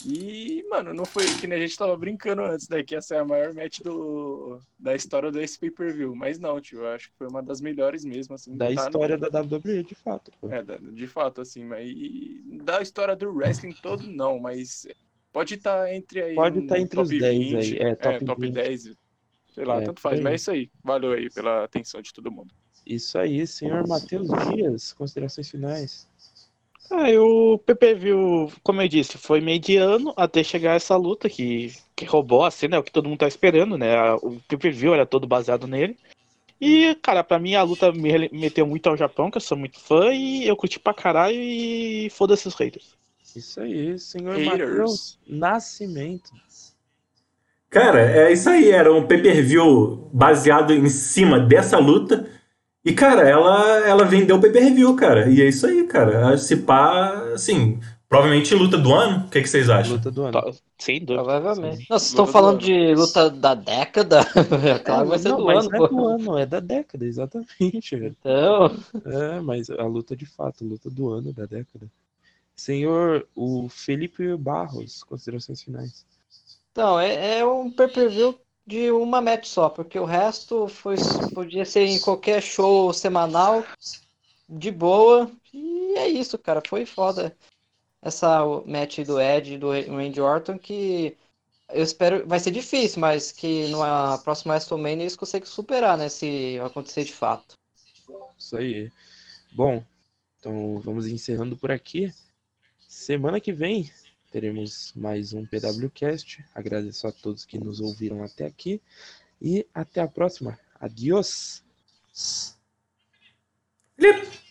E, mano, não foi que nem a gente tava brincando antes, né? Que essa é a maior match do, da história desse pay-per-view. Mas não, tio, eu acho que foi uma das melhores mesmo, assim. Da tá no- história da WWE, de fato. pô. É, da- de fato, assim, mas e da história do wrestling todo, não, mas pode estar entre aí. Pode um tá entre os top 10 20, aí, é, top top 20. 10. Sei lá, É, tanto faz, mas é isso aí. Valeu aí pela atenção de todo mundo. Isso aí, senhor Matheus Dias, considerações finais. Ah, e o PPV, como eu disse, foi mediano até chegar essa luta que, que roubou a cena, é o que todo mundo tá esperando, né? O PPV era todo baseado nele. E, cara, pra mim a luta me remeteu muito ao Japão, que eu sou muito fã, e eu curti pra caralho e foda-se os haters. Isso aí, senhor Matheus. Nascimento. Cara, é isso aí. Era um pay-per-view baseado em cima dessa luta. E, cara, ela, ela vendeu o pay-per-view, cara. E é isso aí, cara. Se pá, assim, provavelmente luta do ano. O que, que vocês acham? Luta do ano. Tá, Sem dúvida. Provavelmente. Não, vocês estão falando de luta da década? [laughs] claro que vai ser não, do mas ano, não é do ano, é da década, exatamente. Então, É, mas a luta de fato, luta do ano, da década. Senhor, o Felipe Barros, considerações finais. então é, é um pay-per-view de uma match só, porque o resto foi, podia ser em qualquer show semanal, de boa. E é isso, cara. Foi foda essa match do Ed e do Randy Orton que eu espero. Vai ser difícil, mas que na próxima WrestleMania eles conseguem superar, né? Se acontecer de fato. Isso aí. Bom, então vamos encerrando por aqui. Semana que vem teremos mais um PWCast. Agradeço a todos que nos ouviram até aqui. E até a próxima. Adiós! Felipe!